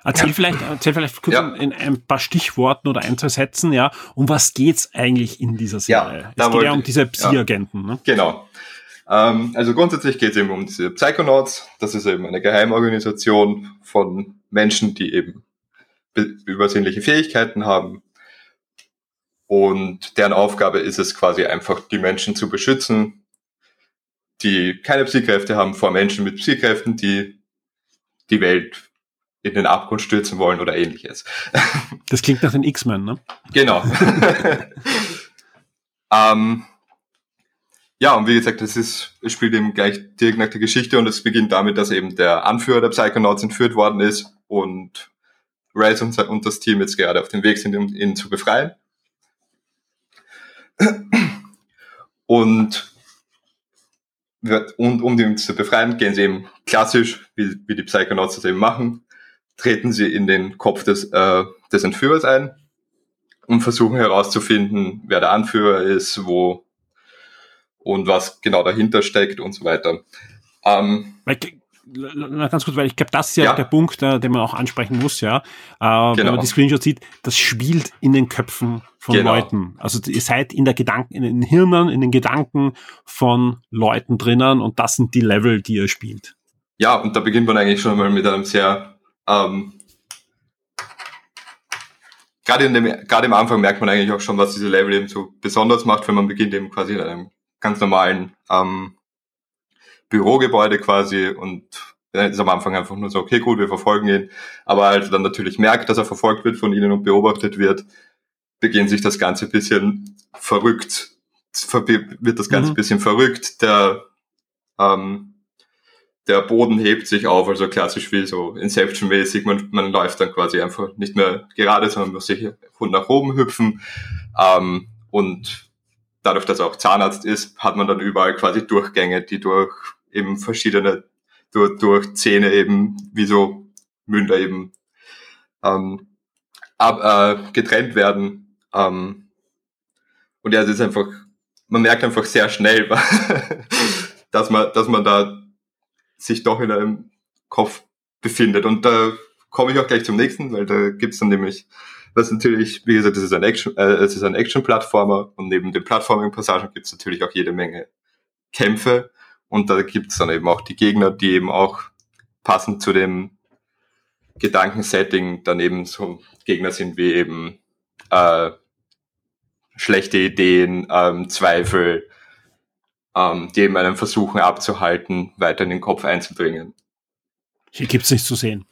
Erzähl vielleicht, erzähl vielleicht kurz ja. in ein paar Stichworten oder ein, zwei Sätzen, ja, um was geht's eigentlich in dieser Serie? Ja, es geht ja um diese Psi-Agenten, ne? Genau. Ähm, also grundsätzlich geht es eben um diese Psychonauts. Das ist eben eine Geheimorganisation von Menschen, die eben übersinnliche Fähigkeiten haben. Und deren Aufgabe ist es quasi einfach, die Menschen zu beschützen, die keine Psykräfte haben, vor Menschen mit Psykräften, die die Welt in den Abgrund stürzen wollen oder ähnliches. Das klingt nach den X-Men, ne? Genau. ähm, ja, und wie gesagt, das ist, es spielt eben gleich direkt nach der Geschichte und es beginnt damit, dass eben der Anführer der Psychonauts entführt worden ist und Race und, und das Team jetzt gerade auf dem Weg sind, um ihn zu befreien. Und und um den zu befreien, gehen sie eben klassisch, wie, wie die Psychonauts das eben machen, treten sie in den Kopf des, äh, des Entführers ein und versuchen herauszufinden, wer der Anführer ist, wo und was genau dahinter steckt und so weiter. Ähm, na, ganz kurz, weil ich glaube, das ist ja, ja. der Punkt, äh, den man auch ansprechen muss, ja. Äh, genau. Wenn man die Screenshot sieht, das spielt in den Köpfen von genau. Leuten. Also ihr seid in der Gedanken, in den Hirnen, in den Gedanken von Leuten drinnen und das sind die Level, die ihr spielt. Ja, und da beginnt man eigentlich schon mal mit einem sehr ähm, gerade, in dem, gerade im Anfang merkt man eigentlich auch schon, was diese Level eben so besonders macht, wenn man beginnt eben quasi in einem ganz normalen ähm, Bürogebäude quasi und ist am Anfang einfach nur so, okay, gut, wir verfolgen ihn. Aber als er dann natürlich merkt, dass er verfolgt wird von ihnen und beobachtet wird, beginnt sich das Ganze ein bisschen verrückt, wird das Ganze mhm. ein bisschen verrückt. Der, ähm, der Boden hebt sich auf, also klassisch wie so Inception-mäßig. Man, man läuft dann quasi einfach nicht mehr gerade, sondern muss sich nach oben hüpfen. Ähm, und dadurch, dass er auch Zahnarzt ist, hat man dann überall quasi Durchgänge, die durch eben verschiedene, durch, durch Zähne eben, wie so Münder eben ähm, ab, äh, getrennt werden. Ähm, und ja, es ist einfach, man merkt einfach sehr schnell, dass man, dass man da sich doch in einem Kopf befindet. Und da komme ich auch gleich zum nächsten, weil da gibt's dann nämlich, was natürlich, wie gesagt, es ist ein Action, äh, es ist ein Action-Plattformer und neben den Plattforming-Passagen gibt's natürlich auch jede Menge Kämpfe und da gibt's dann eben auch die Gegner, die eben auch passend zu dem Gedankensetting daneben so Gegner sind wie eben äh, schlechte Ideen, ähm, Zweifel, ähm, die eben einen versuchen abzuhalten, weiter in den Kopf einzudringen. Hier gibt's nichts zu sehen.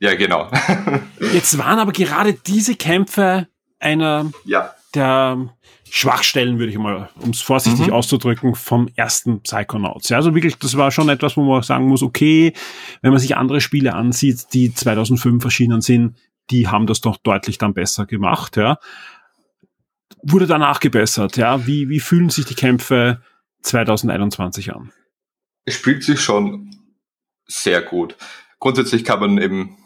Ja, genau. Jetzt waren aber gerade diese Kämpfe einer ja. der Schwachstellen, würde ich mal, um es vorsichtig mhm. auszudrücken, vom ersten Psychonauts. Ja, also wirklich, das war schon etwas, wo man sagen muss, okay, wenn man sich andere Spiele ansieht, die 2005 erschienen sind, die haben das doch deutlich dann besser gemacht, ja. Wurde danach gebessert, ja. Wie, wie fühlen sich die Kämpfe 2021 an? Es spielt sich schon sehr gut. Grundsätzlich kann man eben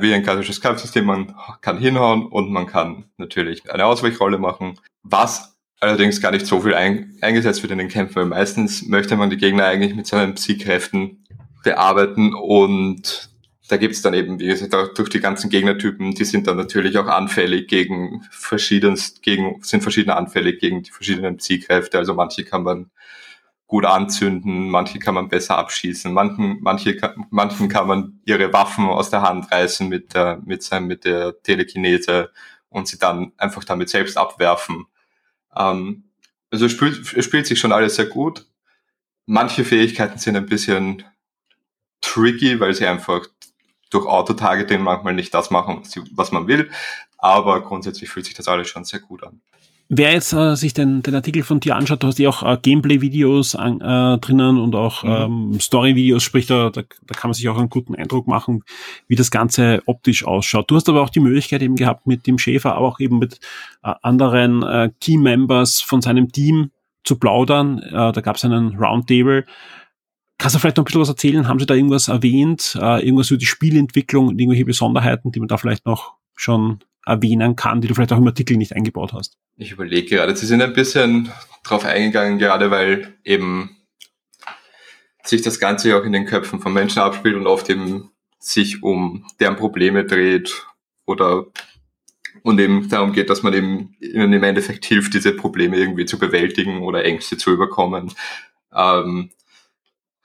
wie ein klassisches Kampfsystem, man kann hinhauen und man kann natürlich eine Ausweichrolle machen, was allerdings gar nicht so viel ein, eingesetzt wird in den Kämpfen, weil meistens möchte man die Gegner eigentlich mit seinen Psychkräften bearbeiten und da gibt's dann eben, wie gesagt, auch durch die ganzen Gegnertypen, die sind dann natürlich auch anfällig gegen verschiedenst, gegen, sind verschiedene anfällig gegen die verschiedenen Psychkräfte. Also manche kann man gut anzünden, manche kann man besser abschießen, manchen, manche, manchen kann man ihre Waffen aus der Hand reißen mit der, mit seinem, mit der Telekinese und sie dann einfach damit selbst abwerfen. Ähm, also spielt, spielt sich schon alles sehr gut. Manche Fähigkeiten sind ein bisschen tricky, weil sie einfach durch Autotargeting manchmal nicht das machen, was man will. Aber grundsätzlich fühlt sich das alles schon sehr gut an. Wer jetzt äh, sich den, den Artikel von dir anschaut, du hast ja auch äh, Gameplay-Videos äh, drinnen und auch mhm. ähm, Story-Videos, sprich, da, da, da kann man sich auch einen guten Eindruck machen, wie das Ganze optisch ausschaut. Du hast aber auch die Möglichkeit eben gehabt, mit dem Schäfer, aber auch eben mit äh, anderen äh, Team-Members von seinem Team zu plaudern. Äh, da gab es einen Roundtable. Kannst du vielleicht noch ein bisschen was erzählen? Haben Sie da irgendwas erwähnt? Äh, irgendwas über die Spielentwicklung und irgendwelche Besonderheiten, die man da vielleicht noch schon erwähnen kann, die du vielleicht auch im Artikel nicht eingebaut hast? Ich überlege gerade, Sie sind ein bisschen drauf eingegangen, gerade weil eben sich das Ganze auch in den Köpfen von Menschen abspielt und oft eben sich um deren Probleme dreht oder und eben darum geht, dass man ihnen im Endeffekt hilft, diese Probleme irgendwie zu bewältigen oder Ängste zu überkommen. Ähm,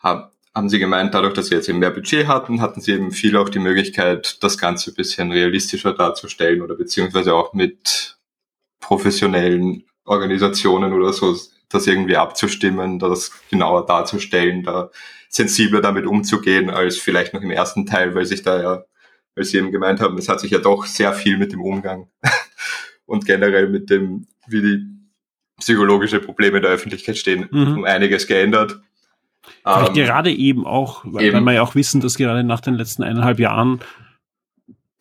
haben sie gemeint, dadurch, dass sie jetzt eben mehr Budget hatten, hatten sie eben viel auch die Möglichkeit, das Ganze ein bisschen realistischer darzustellen oder beziehungsweise auch mit professionellen Organisationen oder so das irgendwie abzustimmen, das genauer darzustellen, da sensibler damit umzugehen als vielleicht noch im ersten Teil, weil sich da ja, weil sie eben gemeint haben, es hat sich ja doch sehr viel mit dem Umgang und generell mit dem, wie die psychologische Probleme der Öffentlichkeit stehen, mhm. um einiges geändert. Vielleicht ähm, gerade eben auch, weil, eben. weil wir ja auch wissen, dass gerade nach den letzten eineinhalb Jahren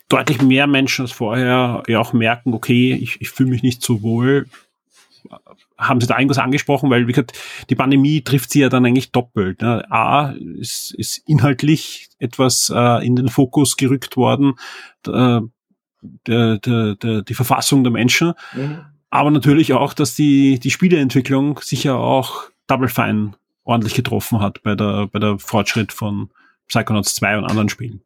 deutlich mehr Menschen als vorher ja auch merken, okay, ich, ich fühle mich nicht so wohl. haben Sie da irgendwas angesprochen? Weil, wie gesagt, die Pandemie trifft Sie ja dann eigentlich doppelt. Ne? A, ist, ist inhaltlich etwas äh, in den Fokus gerückt worden, äh, der, der, der, die Verfassung der Menschen. Mhm. Aber natürlich auch, dass die, die Spieleentwicklung sicher auch Double Fine ordentlich getroffen hat bei der, bei der Fortschritt von Psychonauts 2 und anderen Spielen.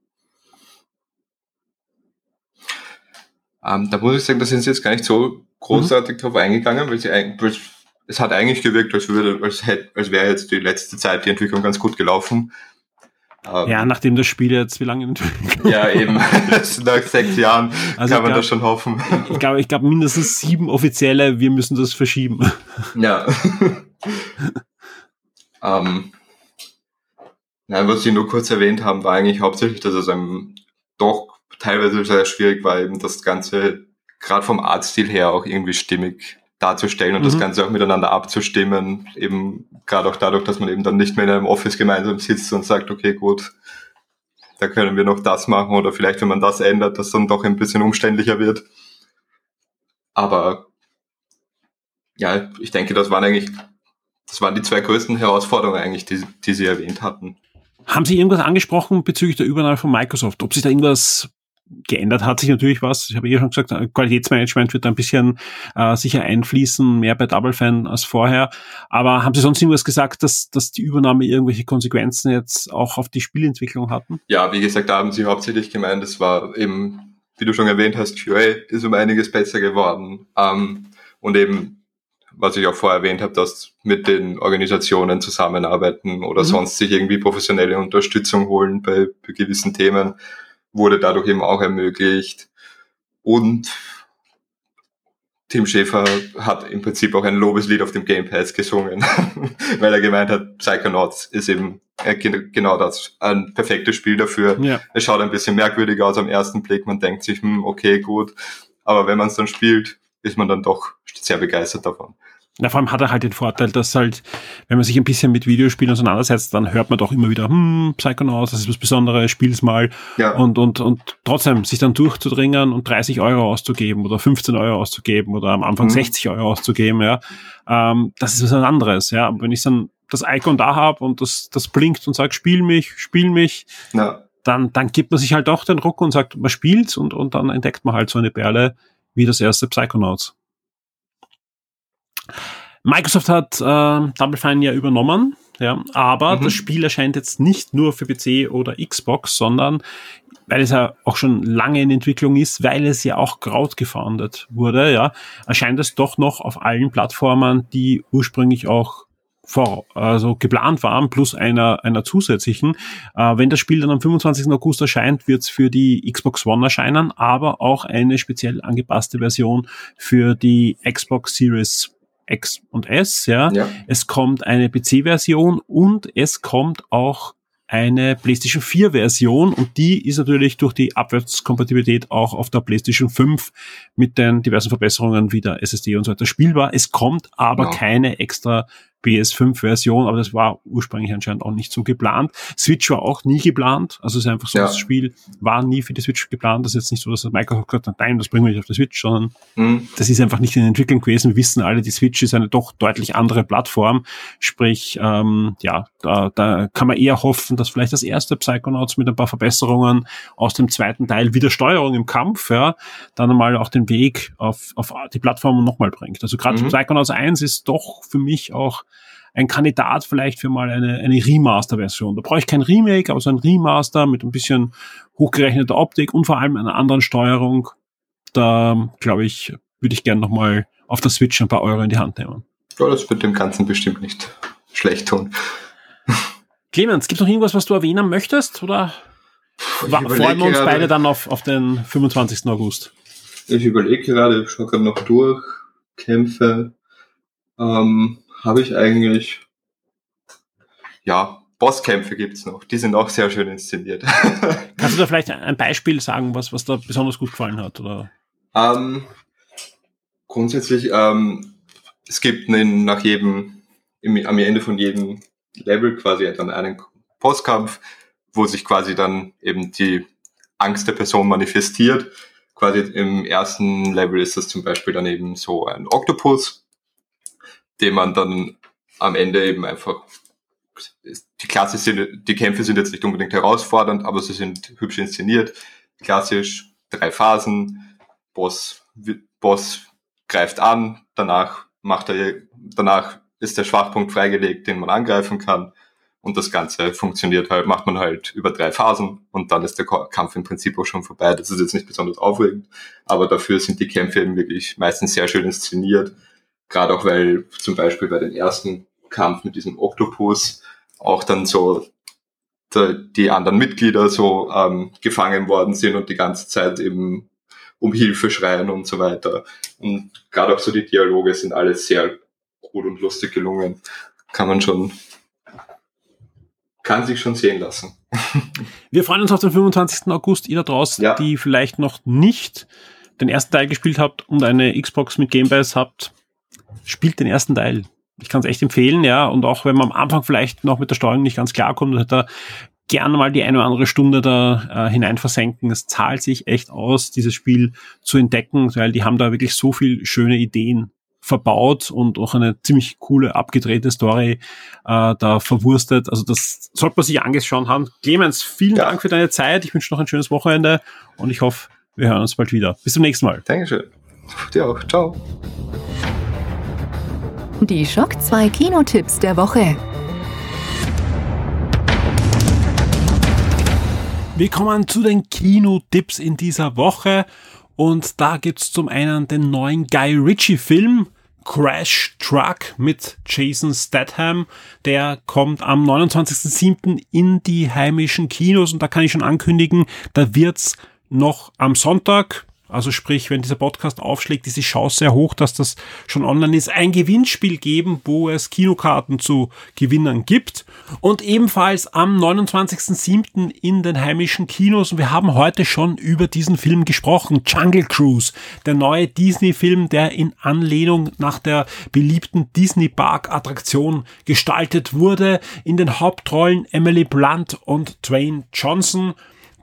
Ähm, da muss ich sagen, da sind sie jetzt gar nicht so großartig mhm. drauf eingegangen, weil sie eigentlich, es hat eigentlich gewirkt, als würde, als hätte, als wäre jetzt die letzte Zeit die Entwicklung ganz gut gelaufen. Ähm, ja, nachdem das Spiel jetzt wie lange entwickelt Ja, eben. Nach sechs Jahren also kann man glaub, das schon hoffen. Ich glaube, ich glaube mindestens sieben offizielle, wir müssen das verschieben. Ja. ähm, nein, was Sie nur kurz erwähnt haben, war eigentlich hauptsächlich, dass es einem doch teilweise sehr schwierig war, eben das Ganze gerade vom Artstil her auch irgendwie stimmig darzustellen und mhm. das Ganze auch miteinander abzustimmen, eben gerade auch dadurch, dass man eben dann nicht mehr in einem Office gemeinsam sitzt und sagt, okay, gut, da können wir noch das machen oder vielleicht, wenn man das ändert, das dann doch ein bisschen umständlicher wird. Aber ja, ich denke, das waren eigentlich, das waren die zwei größten Herausforderungen eigentlich, die, die Sie erwähnt hatten. Haben Sie irgendwas angesprochen bezüglich der Übernahme von Microsoft? Ob sich da irgendwas geändert hat sich natürlich was. Ich habe eh schon gesagt, Qualitätsmanagement wird ein bisschen äh, sicher einfließen, mehr bei Double Fan als vorher. Aber haben Sie sonst irgendwas gesagt, dass, dass die Übernahme irgendwelche Konsequenzen jetzt auch auf die Spielentwicklung hatten? Ja, wie gesagt, da haben Sie hauptsächlich gemeint, es war eben, wie du schon erwähnt hast, QA ist um einiges besser geworden. Ähm, und eben was ich auch vorher erwähnt habe, dass mit den Organisationen zusammenarbeiten oder mhm. sonst sich irgendwie professionelle Unterstützung holen bei, bei gewissen Themen wurde dadurch eben auch ermöglicht. Und Tim Schäfer hat im Prinzip auch ein Lobeslied auf dem Game Pass gesungen, weil er gemeint hat, Psychonauts ist eben äh, genau das, ein perfektes Spiel dafür. Ja. Es schaut ein bisschen merkwürdig aus am ersten Blick, man denkt sich, hm, okay, gut, aber wenn man es dann spielt, ist man dann doch sehr begeistert davon. Na, vor allem hat er halt den Vorteil, dass halt, wenn man sich ein bisschen mit Videospielen auseinandersetzt, dann hört man doch immer wieder, hm, Psychonauts, das ist was Besonderes, spiel's mal. Ja. Und, und, und trotzdem sich dann durchzudringen und 30 Euro auszugeben oder 15 Euro auszugeben oder am Anfang mhm. 60 Euro auszugeben, ja, ähm, das ist was anderes, ja. Aber wenn ich dann das Icon da habe und das, das blinkt und sagt, spiel mich, spiel mich, ja. dann, dann gibt man sich halt auch den Ruck und sagt, man spielt's und, und dann entdeckt man halt so eine Perle wie das erste Psychonauts. Microsoft hat äh, Double Fine ja übernommen, ja, aber mhm. das Spiel erscheint jetzt nicht nur für PC oder Xbox, sondern weil es ja auch schon lange in Entwicklung ist, weil es ja auch Kraut gefoundet wurde, ja, erscheint es doch noch auf allen Plattformen, die ursprünglich auch vor, also geplant waren, plus einer, einer zusätzlichen. Äh, wenn das Spiel dann am 25. August erscheint, wird es für die Xbox One erscheinen, aber auch eine speziell angepasste Version für die Xbox Series X und S, ja. ja. Es kommt eine PC-Version und es kommt auch eine PlayStation 4 Version und die ist natürlich durch die Abwärtskompatibilität auch auf der PlayStation 5 mit den diversen Verbesserungen wie der SSD und so weiter spielbar. Es kommt aber ja. keine extra PS5-Version, aber das war ursprünglich anscheinend auch nicht so geplant. Switch war auch nie geplant, also es ist einfach so, ja. das Spiel war nie für die Switch geplant. Das ist jetzt nicht so, dass Microsoft gesagt hat, nein, das bringen wir nicht auf die Switch, sondern mhm. das ist einfach nicht in Entwicklung gewesen. Wir wissen alle, die Switch ist eine doch deutlich andere Plattform. Sprich, ähm, ja, da, da kann man eher hoffen, dass vielleicht das erste Psychonauts mit ein paar Verbesserungen aus dem zweiten Teil wieder Steuerung im Kampf, ja, dann einmal auch den Weg auf, auf die Plattform nochmal bringt. Also gerade mhm. Psychonauts 1 ist doch für mich auch ein Kandidat vielleicht für mal eine, eine Remaster-Version. Da brauche ich kein Remake, aber so ein Remaster mit ein bisschen hochgerechneter Optik und vor allem einer anderen Steuerung. Da, glaube ich, würde ich gerne nochmal auf der Switch ein paar Euro in die Hand nehmen. Ja, das wird dem Ganzen bestimmt nicht schlecht tun. Clemens, gibt es noch irgendwas, was du erwähnen möchtest? Oder freuen wir uns gerade, beide dann auf, auf den 25. August? Ich überlege gerade, ich schaue gerade noch durch, Kämpfe. Ähm, habe ich eigentlich, ja, Bosskämpfe gibt's noch. Die sind auch sehr schön inszeniert. Kannst du da vielleicht ein Beispiel sagen, was, was da besonders gut gefallen hat? Oder? Ähm, grundsätzlich, ähm, es gibt einen, nach jedem, im, am Ende von jedem Level quasi dann einen Bosskampf, wo sich quasi dann eben die Angst der Person manifestiert. Quasi im ersten Level ist das zum Beispiel dann eben so ein Oktopus, dem man dann am Ende eben einfach die Klasse sind, die Kämpfe sind jetzt nicht unbedingt herausfordernd, aber sie sind hübsch inszeniert. Klassisch drei Phasen. Boss, Boss greift an, danach macht er, danach ist der Schwachpunkt freigelegt, den man angreifen kann. Und das Ganze funktioniert halt, macht man halt über drei Phasen und dann ist der Kampf im Prinzip auch schon vorbei. Das ist jetzt nicht besonders aufregend, aber dafür sind die Kämpfe eben wirklich meistens sehr schön inszeniert. Gerade auch weil zum Beispiel bei den ersten Kampf mit diesem Oktopus auch dann so die anderen Mitglieder so ähm, gefangen worden sind und die ganze Zeit eben um Hilfe schreien und so weiter. Und gerade auch so die Dialoge sind alles sehr gut und lustig gelungen. Kann man schon, kann sich schon sehen lassen. Wir freuen uns auf den 25. August, ihr da draußen, ja. die vielleicht noch nicht den ersten Teil gespielt habt und eine Xbox mit Game Pass habt, spielt den ersten Teil. Ich kann es echt empfehlen, ja. Und auch wenn man am Anfang vielleicht noch mit der Steuerung nicht ganz klarkommt, dann da gerne mal die eine oder andere Stunde da äh, hinein versenken. Es zahlt sich echt aus, dieses Spiel zu entdecken, weil die haben da wirklich so viel schöne Ideen verbaut und auch eine ziemlich coole, abgedrehte Story äh, da verwurstet. Also das sollte man sich angeschaut haben. Clemens, vielen ja. Dank für deine Zeit. Ich wünsche noch ein schönes Wochenende und ich hoffe, wir hören uns bald wieder. Bis zum nächsten Mal. Dankeschön. Dir auch. Ciao. Die Schock 2 Kinotipps der Woche. Wir kommen zu den Kinotipps in dieser Woche und da gibt's zum einen den neuen Guy Ritchie Film Crash Truck mit Jason Statham. Der kommt am 29.07. in die heimischen Kinos und da kann ich schon ankündigen, da wird's noch am Sonntag also sprich, wenn dieser Podcast aufschlägt, ist die Chance sehr hoch, dass das schon online ist, ein Gewinnspiel geben, wo es Kinokarten zu gewinnen gibt. Und ebenfalls am 29.07. in den heimischen Kinos. Und wir haben heute schon über diesen Film gesprochen. Jungle Cruise, der neue Disney-Film, der in Anlehnung nach der beliebten Disney Park-Attraktion gestaltet wurde. In den Hauptrollen Emily Blunt und Dwayne Johnson.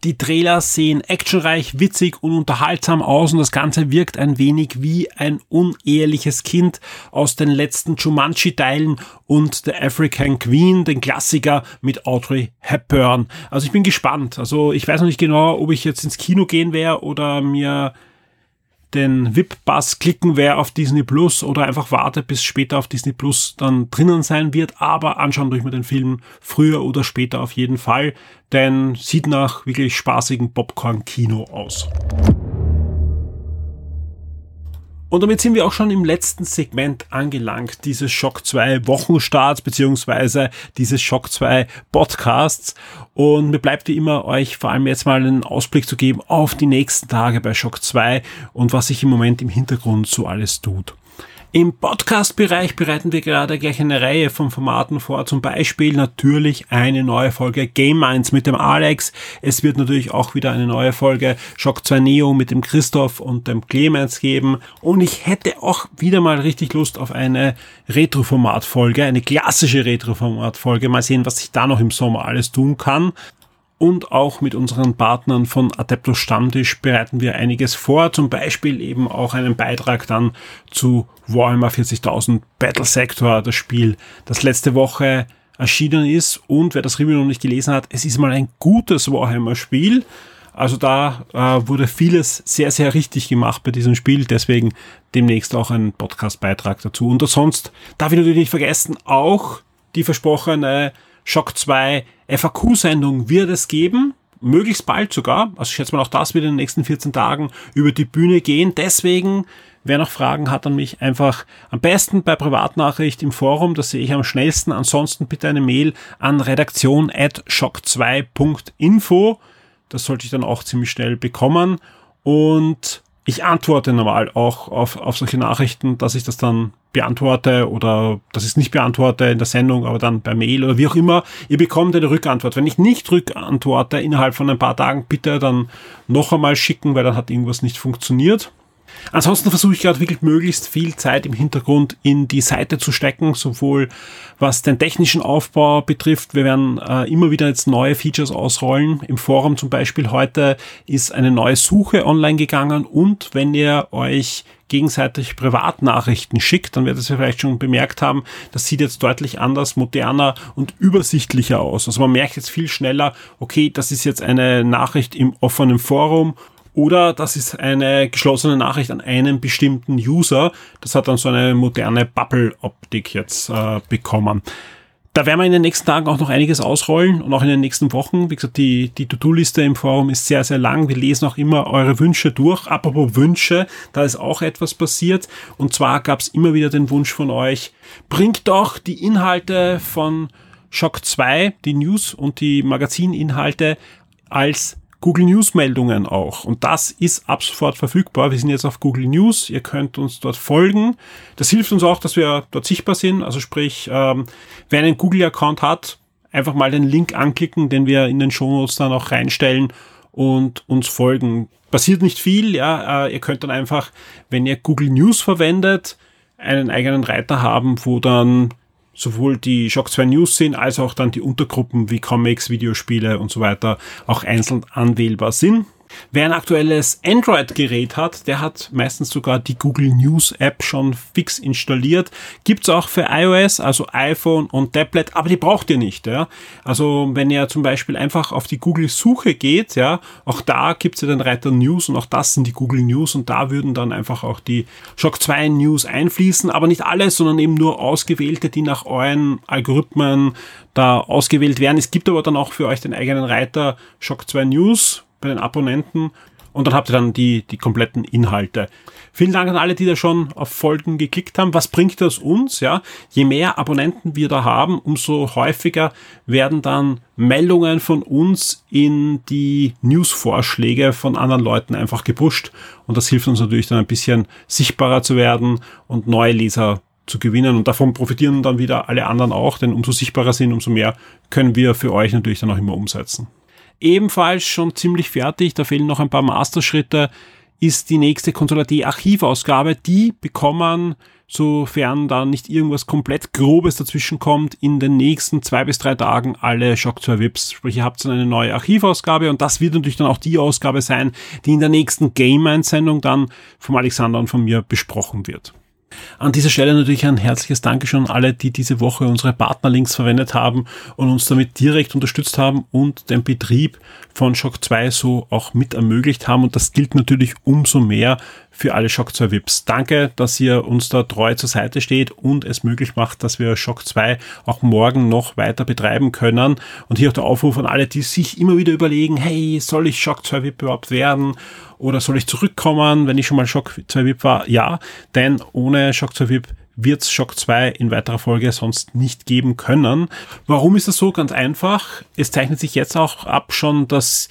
Die Trailer sehen actionreich, witzig und unterhaltsam aus und das Ganze wirkt ein wenig wie ein uneheliches Kind aus den letzten Jumanji-Teilen und The African Queen, den Klassiker mit Audrey Hepburn. Also ich bin gespannt. Also ich weiß noch nicht genau, ob ich jetzt ins Kino gehen werde oder mir den VIP-Pass klicken, wer auf Disney Plus oder einfach warte, bis später auf Disney Plus dann drinnen sein wird. Aber anschauen durch mir den Film früher oder später auf jeden Fall, denn sieht nach wirklich spaßigen Popcorn-Kino aus. Und damit sind wir auch schon im letzten Segment angelangt, dieses Shock 2 Wochenstarts beziehungsweise dieses Shock 2 Podcasts. Und mir bleibt wie immer euch vor allem jetzt mal einen Ausblick zu geben auf die nächsten Tage bei Shock 2 und was sich im Moment im Hintergrund so alles tut. Im Podcast-Bereich bereiten wir gerade gleich eine Reihe von Formaten vor. Zum Beispiel natürlich eine neue Folge Game Minds mit dem Alex. Es wird natürlich auch wieder eine neue Folge Shock 2 Neo mit dem Christoph und dem Clemens geben. Und ich hätte auch wieder mal richtig Lust auf eine Retro-Format-Folge, eine klassische Retro-Format-Folge. Mal sehen, was ich da noch im Sommer alles tun kann und auch mit unseren Partnern von Adeptus Stammtisch bereiten wir einiges vor, zum Beispiel eben auch einen Beitrag dann zu Warhammer 40.000 Battle Sector, das Spiel, das letzte Woche erschienen ist und wer das Review noch nicht gelesen hat, es ist mal ein gutes Warhammer Spiel. Also da äh, wurde vieles sehr, sehr richtig gemacht bei diesem Spiel. Deswegen demnächst auch ein Podcast-Beitrag dazu. Und sonst darf ich natürlich nicht vergessen, auch die versprochene Shock 2 FAQ-Sendung wird es geben. Möglichst bald sogar. Also ich schätze mal auch das wird in den nächsten 14 Tagen über die Bühne gehen. Deswegen, wer noch Fragen hat an mich, einfach am besten bei Privatnachricht im Forum. Das sehe ich am schnellsten. Ansonsten bitte eine Mail an redaktion at shock2.info. Das sollte ich dann auch ziemlich schnell bekommen. Und ich antworte normal auch auf, auf solche Nachrichten, dass ich das dann beantworte oder dass ich es nicht beantworte in der Sendung, aber dann per Mail oder wie auch immer. Ihr bekommt eine Rückantwort. Wenn ich nicht rückantworte innerhalb von ein paar Tagen, bitte dann noch einmal schicken, weil dann hat irgendwas nicht funktioniert. Ansonsten versuche ich gerade wirklich möglichst viel Zeit im Hintergrund in die Seite zu stecken, sowohl was den technischen Aufbau betrifft. Wir werden äh, immer wieder jetzt neue Features ausrollen. Im Forum zum Beispiel heute ist eine neue Suche online gegangen und wenn ihr euch gegenseitig Privatnachrichten schickt, dann werdet ihr vielleicht schon bemerkt haben, das sieht jetzt deutlich anders, moderner und übersichtlicher aus. Also man merkt jetzt viel schneller, okay, das ist jetzt eine Nachricht im offenen Forum oder das ist eine geschlossene Nachricht an einen bestimmten User. Das hat dann so eine moderne Bubble-Optik jetzt äh, bekommen. Da werden wir in den nächsten Tagen auch noch einiges ausrollen und auch in den nächsten Wochen. Wie gesagt, die, die To-Do-Liste im Forum ist sehr, sehr lang. Wir lesen auch immer eure Wünsche durch. Apropos Wünsche, da ist auch etwas passiert. Und zwar gab es immer wieder den Wunsch von euch, bringt doch die Inhalte von Shock 2, die News und die Magazininhalte als Google News Meldungen auch. Und das ist ab sofort verfügbar. Wir sind jetzt auf Google News. Ihr könnt uns dort folgen. Das hilft uns auch, dass wir dort sichtbar sind. Also sprich, ähm, wer einen Google Account hat, einfach mal den Link anklicken, den wir in den Shownotes dann auch reinstellen und uns folgen. Passiert nicht viel, ja. Äh, ihr könnt dann einfach, wenn ihr Google News verwendet, einen eigenen Reiter haben, wo dann sowohl die Shock 2 News sind, als auch dann die Untergruppen wie Comics, Videospiele und so weiter auch einzeln anwählbar sind. Wer ein aktuelles Android-Gerät hat, der hat meistens sogar die Google News App schon fix installiert. Gibt's auch für iOS, also iPhone und Tablet, aber die braucht ihr nicht. Ja? Also wenn ihr zum Beispiel einfach auf die Google-Suche geht, ja, auch da gibt's ja den Reiter News und auch das sind die Google News und da würden dann einfach auch die Shock 2 News einfließen, aber nicht alles, sondern eben nur ausgewählte, die nach euren Algorithmen da ausgewählt werden. Es gibt aber dann auch für euch den eigenen Reiter Shock 2 News bei den Abonnenten und dann habt ihr dann die, die kompletten Inhalte. Vielen Dank an alle, die da schon auf Folgen geklickt haben. Was bringt das uns? Ja, je mehr Abonnenten wir da haben, umso häufiger werden dann Meldungen von uns in die News-Vorschläge von anderen Leuten einfach gepusht. Und das hilft uns natürlich dann ein bisschen sichtbarer zu werden und neue Leser zu gewinnen. Und davon profitieren dann wieder alle anderen auch, denn umso sichtbarer sind, umso mehr können wir für euch natürlich dann auch immer umsetzen ebenfalls schon ziemlich fertig, da fehlen noch ein paar Masterschritte, ist die nächste D Archivausgabe. Die bekommen, sofern da nicht irgendwas komplett Grobes dazwischen kommt, in den nächsten zwei bis drei Tagen alle Shock 2 Vips. Sprich, ihr habt dann eine neue Archivausgabe und das wird natürlich dann auch die Ausgabe sein, die in der nächsten Game-Einsendung dann vom Alexander und von mir besprochen wird. An dieser Stelle natürlich ein herzliches Dankeschön an alle, die diese Woche unsere Partnerlinks verwendet haben und uns damit direkt unterstützt haben und den Betrieb von Shock 2 so auch mit ermöglicht haben. Und das gilt natürlich umso mehr für alle Shock 2 VIPs. Danke, dass ihr uns da treu zur Seite steht und es möglich macht, dass wir Shock 2 auch morgen noch weiter betreiben können. Und hier auch der Aufruf an alle, die sich immer wieder überlegen, hey, soll ich Shock 2 VIP überhaupt werden? Oder soll ich zurückkommen, wenn ich schon mal Shock 2 VIP war? Ja, denn ohne Shock 2 VIP wird es Shock 2 in weiterer Folge sonst nicht geben können. Warum ist das so? Ganz einfach. Es zeichnet sich jetzt auch ab schon, dass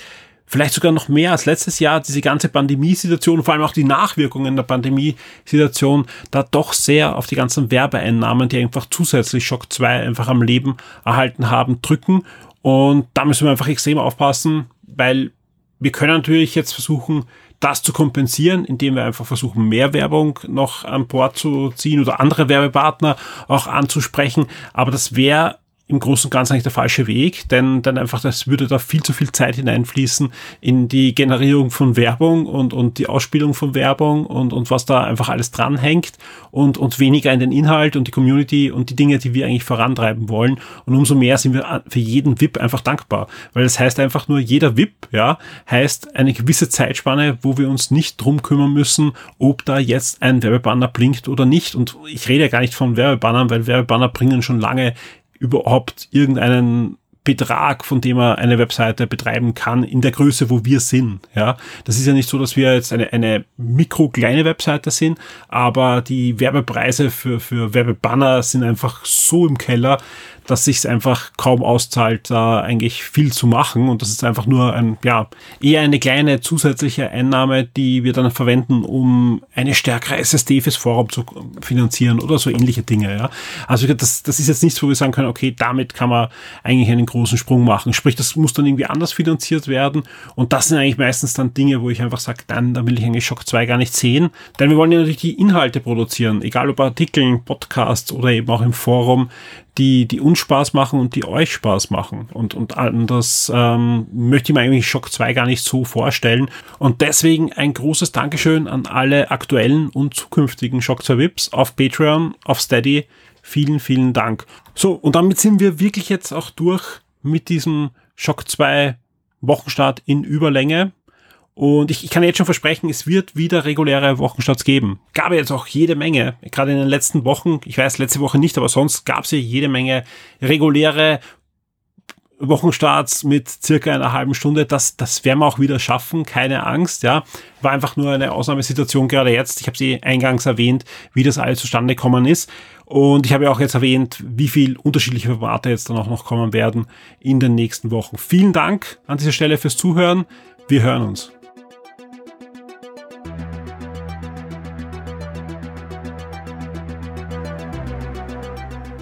vielleicht sogar noch mehr als letztes Jahr diese ganze Pandemiesituation, vor allem auch die Nachwirkungen der Pandemiesituation, da doch sehr auf die ganzen Werbeeinnahmen, die einfach zusätzlich Shock 2 einfach am Leben erhalten haben, drücken. Und da müssen wir einfach extrem aufpassen, weil wir können natürlich jetzt versuchen, das zu kompensieren, indem wir einfach versuchen, mehr Werbung noch an Bord zu ziehen oder andere Werbepartner auch anzusprechen. Aber das wäre im Großen und Ganzen eigentlich der falsche Weg, denn dann einfach, das würde da viel zu viel Zeit hineinfließen in die Generierung von Werbung und, und die Ausspielung von Werbung und, und was da einfach alles dranhängt und, und weniger in den Inhalt und die Community und die Dinge, die wir eigentlich vorantreiben wollen. Und umso mehr sind wir für jeden VIP einfach dankbar, weil das heißt einfach nur, jeder VIP, ja, heißt eine gewisse Zeitspanne, wo wir uns nicht drum kümmern müssen, ob da jetzt ein Werbebanner blinkt oder nicht. Und ich rede ja gar nicht von Werbebannern, weil Werbebanner bringen schon lange überhaupt irgendeinen Betrag, von dem er eine Webseite betreiben kann, in der Größe, wo wir sind. Ja, das ist ja nicht so, dass wir jetzt eine, eine mikro kleine Webseite sind, aber die Werbepreise für, für Werbebanner sind einfach so im Keller, dass sich einfach kaum auszahlt, da eigentlich viel zu machen. Und das ist einfach nur ein, ja, eher eine kleine zusätzliche Einnahme, die wir dann verwenden, um eine stärkere SSD fürs Forum zu finanzieren oder so ähnliche Dinge. Ja. Also das, das ist jetzt nichts, wo wir sagen können, okay, damit kann man eigentlich einen großen Sprung machen. Sprich, das muss dann irgendwie anders finanziert werden. Und das sind eigentlich meistens dann Dinge, wo ich einfach sage, dann, da will ich eigentlich Shock 2 gar nicht sehen. Denn wir wollen ja natürlich die Inhalte produzieren, egal ob Artikeln, Podcasts oder eben auch im Forum, die, die uns Spaß machen und die euch Spaß machen. Und, und das ähm, möchte ich mir eigentlich Shock 2 gar nicht so vorstellen. Und deswegen ein großes Dankeschön an alle aktuellen und zukünftigen Shock 2 VIPs auf Patreon, auf Steady. Vielen, vielen Dank. So, und damit sind wir wirklich jetzt auch durch mit diesem Shock 2 Wochenstart in Überlänge. Und ich, ich kann jetzt schon versprechen, es wird wieder reguläre Wochenstarts geben. Gab jetzt auch jede Menge, gerade in den letzten Wochen. Ich weiß, letzte Woche nicht, aber sonst gab es ja jede Menge reguläre Wochenstarts mit circa einer halben Stunde. Das, das werden wir auch wieder schaffen, keine Angst. Ja, war einfach nur eine Ausnahmesituation gerade jetzt. Ich habe sie eingangs erwähnt, wie das alles zustande gekommen ist. Und ich habe ja auch jetzt erwähnt, wie viel unterschiedliche Formate jetzt dann auch noch kommen werden in den nächsten Wochen. Vielen Dank an dieser Stelle fürs Zuhören. Wir hören uns.